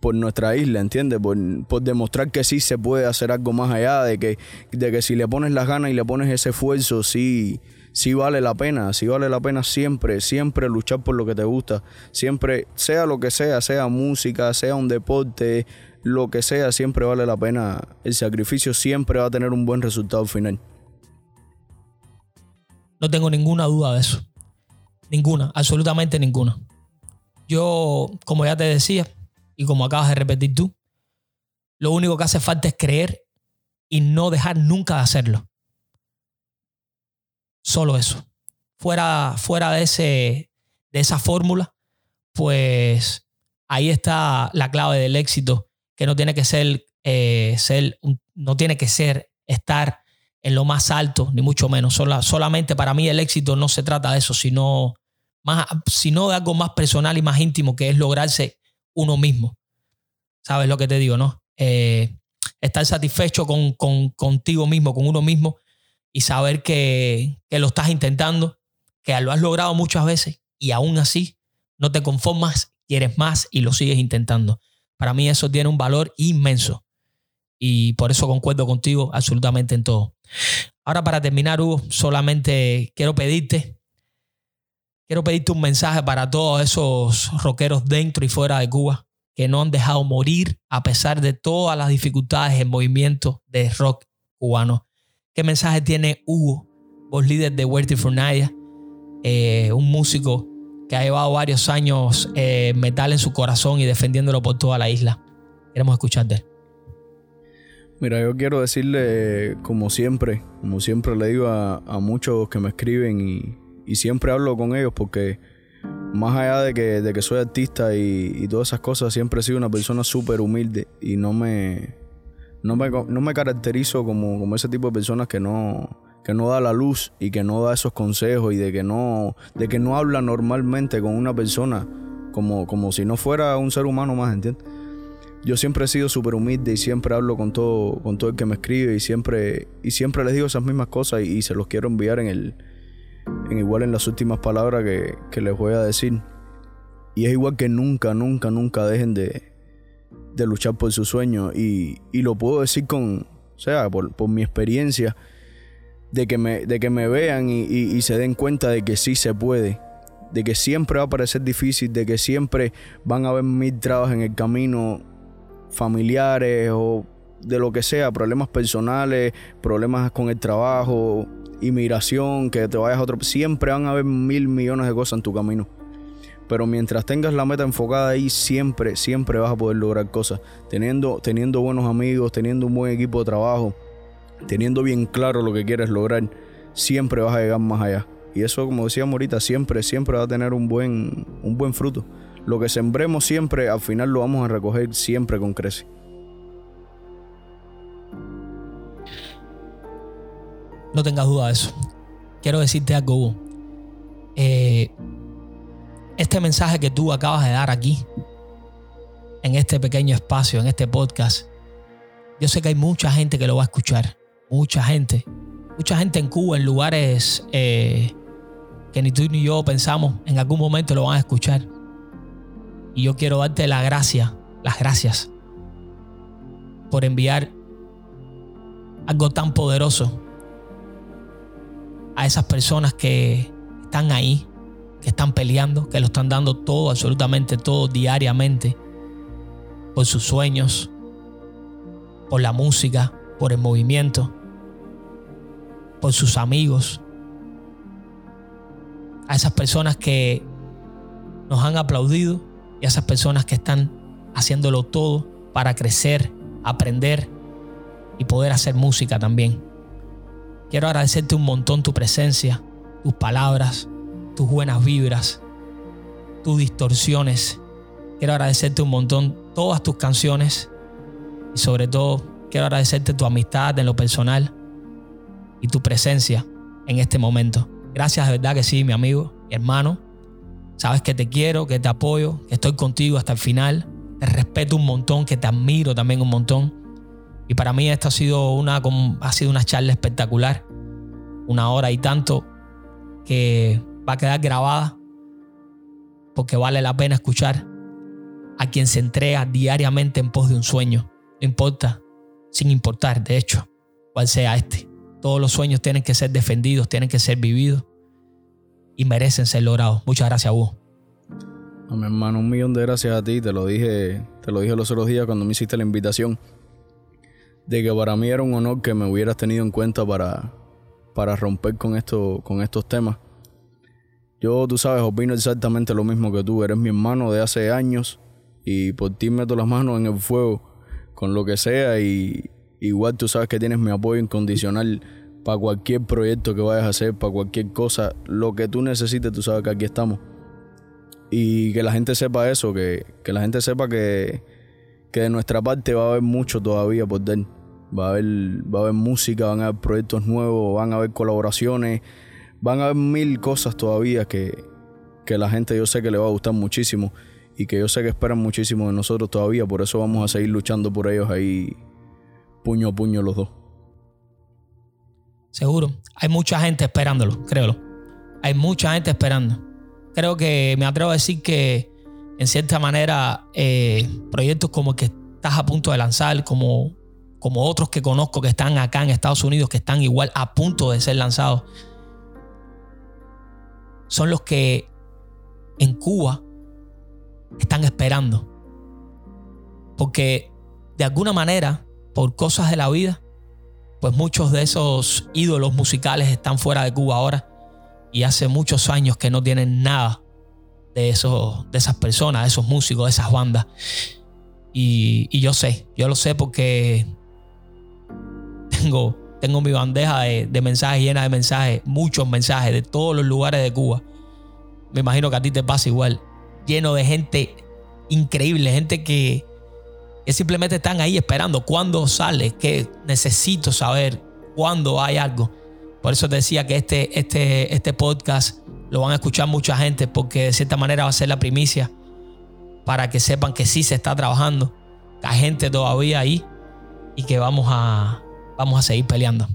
por nuestra isla, ¿entiendes? Por, por, demostrar que sí se puede hacer algo más allá, de que, de que si le pones las ganas y le pones ese esfuerzo, sí, sí vale la pena, sí vale la pena siempre, siempre luchar por lo que te gusta, siempre, sea lo que sea, sea música, sea un deporte, lo que sea, siempre vale la pena, el sacrificio siempre va a tener un buen resultado final. No tengo ninguna duda de eso. Ninguna, absolutamente ninguna. Yo, como ya te decía, y como acabas de repetir tú, lo único que hace falta es creer y no dejar nunca de hacerlo. Solo eso. Fuera, fuera de, ese, de esa fórmula, pues ahí está la clave del éxito, que no tiene que ser, eh, ser no tiene que ser estar en lo más alto, ni mucho menos. solamente para mí el éxito no se trata de eso, sino, más, sino de algo más personal y más íntimo, que es lograrse uno mismo. ¿Sabes lo que te digo, no? Eh, estar satisfecho con, contigo mismo, con uno mismo y saber que, lo estás intentando, que lo has logrado muchas veces y aún así no te conformas, quieres más y lo sigues intentando. Para mí eso tiene un valor inmenso y por eso concuerdo contigo absolutamente en todo. Ahora para terminar, Hugo, solamente quiero pedirte Quiero pedirte un mensaje para todos esos rockeros dentro y fuera de Cuba que no han dejado morir a pesar de todas las dificultades en movimiento de rock cubano. ¿Qué mensaje tiene Hugo, vos líder de Waiting for Nadia, eh, un músico que ha llevado varios años eh, metal en su corazón y defendiéndolo por toda la isla? Queremos escucharte. Mira, yo quiero decirle, como siempre, como siempre le digo a, a muchos que me escriben y, y siempre hablo con ellos porque más allá de que, de que soy artista y, todas esas cosas, siempre he sido una persona súper humilde y no me, no me, no me caracterizo como, como ese tipo de personas que no, que no da la luz y que no da esos consejos y de que no, de que no habla normalmente con una persona como, como si no fuera un ser humano más, ¿entiendes? Yo siempre he sido súper humilde y siempre hablo con todo, con todo el que me escribe y siempre, y siempre les digo esas mismas cosas y, se los quiero enviar en el, en igual en las últimas palabras que, que les voy a decir. Y es igual que nunca, nunca, nunca dejen de, de luchar por su sueño. Y, y, lo puedo decir con, o sea, por, por mi experiencia, de que me, de que me vean y, y, se den cuenta de que sí se puede. De que siempre va a parecer difícil, de que siempre van a haber mil trabas en el camino, familiares o de lo que sea, problemas personales, problemas con el trabajo, inmigración, que te vayas a otro. Siempre van a haber mil millones de cosas en tu camino. Pero mientras tengas la meta enfocada ahí, siempre, siempre vas a poder lograr cosas. Teniendo, teniendo buenos amigos, teniendo un buen equipo de trabajo, teniendo bien claro lo que quieres lograr, siempre vas a llegar más allá. Y eso, como decíamos ahorita, siempre, siempre va a tener un buen, un buen fruto. Lo que sembremos siempre, al final lo vamos a recoger siempre con creces. No tengas duda de eso. Quiero decirte algo, eh, este mensaje que tú acabas de dar aquí, en este pequeño espacio, en este podcast, yo sé que hay mucha gente que lo va a escuchar. Mucha gente. Mucha gente en Cuba, en lugares eh, que ni tú ni yo pensamos, en algún momento lo van a escuchar. Y yo quiero darte la gracia, las gracias, por enviar algo tan poderoso a esas personas que están ahí, que están peleando, que lo están dando todo, absolutamente todo, diariamente, por sus sueños, por la música, por el movimiento, por sus amigos, a esas personas que nos han aplaudido y a esas personas que están haciéndolo todo para crecer, aprender y poder hacer música también. Quiero agradecerte un montón tu presencia, tus palabras, tus buenas vibras, tus distorsiones. Quiero agradecerte un montón todas tus canciones y sobre todo quiero agradecerte tu amistad en lo personal y tu presencia en este momento. Gracias de verdad que sí, mi amigo, mi hermano. Sabes que te quiero, que te apoyo, que estoy contigo hasta el final. Te respeto un montón, que te admiro también un montón. Y para mí esto ha sido una, ha sido una charla espectacular. Una hora y tanto que va a quedar grabada porque vale la pena escuchar a quien se entrega diariamente en pos de un sueño. No importa, sin importar, de hecho, cuál sea este. Todos los sueños tienen que ser defendidos, tienen que ser vividos y merecen ser logrados. Muchas gracias, Hugo. A mi hermano, un millón de gracias a ti. Te lo dije, te lo dije los otros días cuando me hiciste la invitación. De que para mí era un honor que me hubieras tenido en cuenta para, para romper con, esto, con estos temas. Yo, tú sabes, opino exactamente lo mismo que tú. Eres mi hermano de hace años y por ti meto las manos en el fuego con lo que sea y igual tú sabes que tienes mi apoyo incondicional para cualquier proyecto que vayas a hacer, para cualquier cosa, lo que tú necesites, tú sabes que aquí estamos. Y que la gente sepa eso, que, que la gente sepa que, que de nuestra parte va a haber mucho todavía por dar. Va a haber, va a haber música, van a haber proyectos nuevos, van a haber colaboraciones van a haber mil cosas todavía que, que la gente yo sé que le va a gustar muchísimo y que yo sé que esperan muchísimo de nosotros todavía. Por eso vamos a seguir luchando por ellos ahí puño a puño los dos. Seguro. Hay mucha gente esperándolo, créelo. Hay mucha gente esperando. Creo que me atrevo a decir que en cierta manera eh, proyectos como el que estás a punto de lanzar, como, como otros que conozco que están acá en Estados Unidos, que están igual a punto de ser lanzados, son los que en Cuba están esperando. Porque de alguna manera, por cosas de la vida, pues muchos de esos ídolos musicales están fuera de Cuba ahora y hace muchos años que no tienen nada de, de esas personas, de esos músicos, de esas bandas. Y, yo sé, yo lo sé porque tengo tengo mi bandeja de, mensajes llena de mensajes, muchos mensajes de todos los lugares de Cuba. Me imagino que a ti te pasa igual. Lleno de gente increíble, gente que, simplemente están ahí esperando cuándo sale, que necesito saber cuándo hay algo. Por eso decía que este, este, este podcast lo van a escuchar mucha gente porque de cierta manera va a ser la primicia para que sepan que sí se está trabajando, que hay gente todavía ahí y que vamos a, vamos a seguir peleando.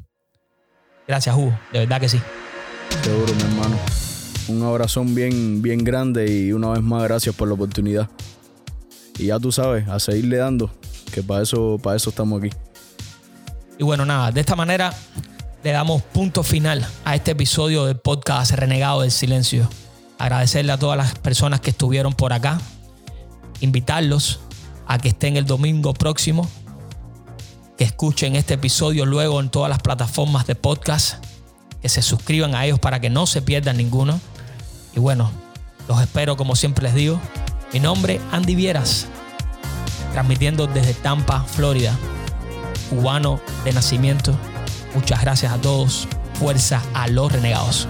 Gracias, Hugo, de verdad que sí. Seguro, mi hermano. Un abrazón bien, bien grande y una vez más gracias por la oportunidad. Y ya tú sabes, a seguirle dando, que para eso, para eso estamos aquí. Y bueno, nada, de esta manera le damos punto final a este episodio del podcast Renegado del Silencio. Agradecerle a todas las personas que estuvieron por acá, invitarlos a que estén el domingo próximo, que escuchen este episodio luego en todas las plataformas de podcast, que se suscriban a ellos para que no se pierdan ninguno. Y bueno, los espero como siempre les digo. Mi nombre Andy Vieras, transmitiendo desde Tampa, Florida, cubano de nacimiento. Muchas gracias a todos. Fuerza a los renegados.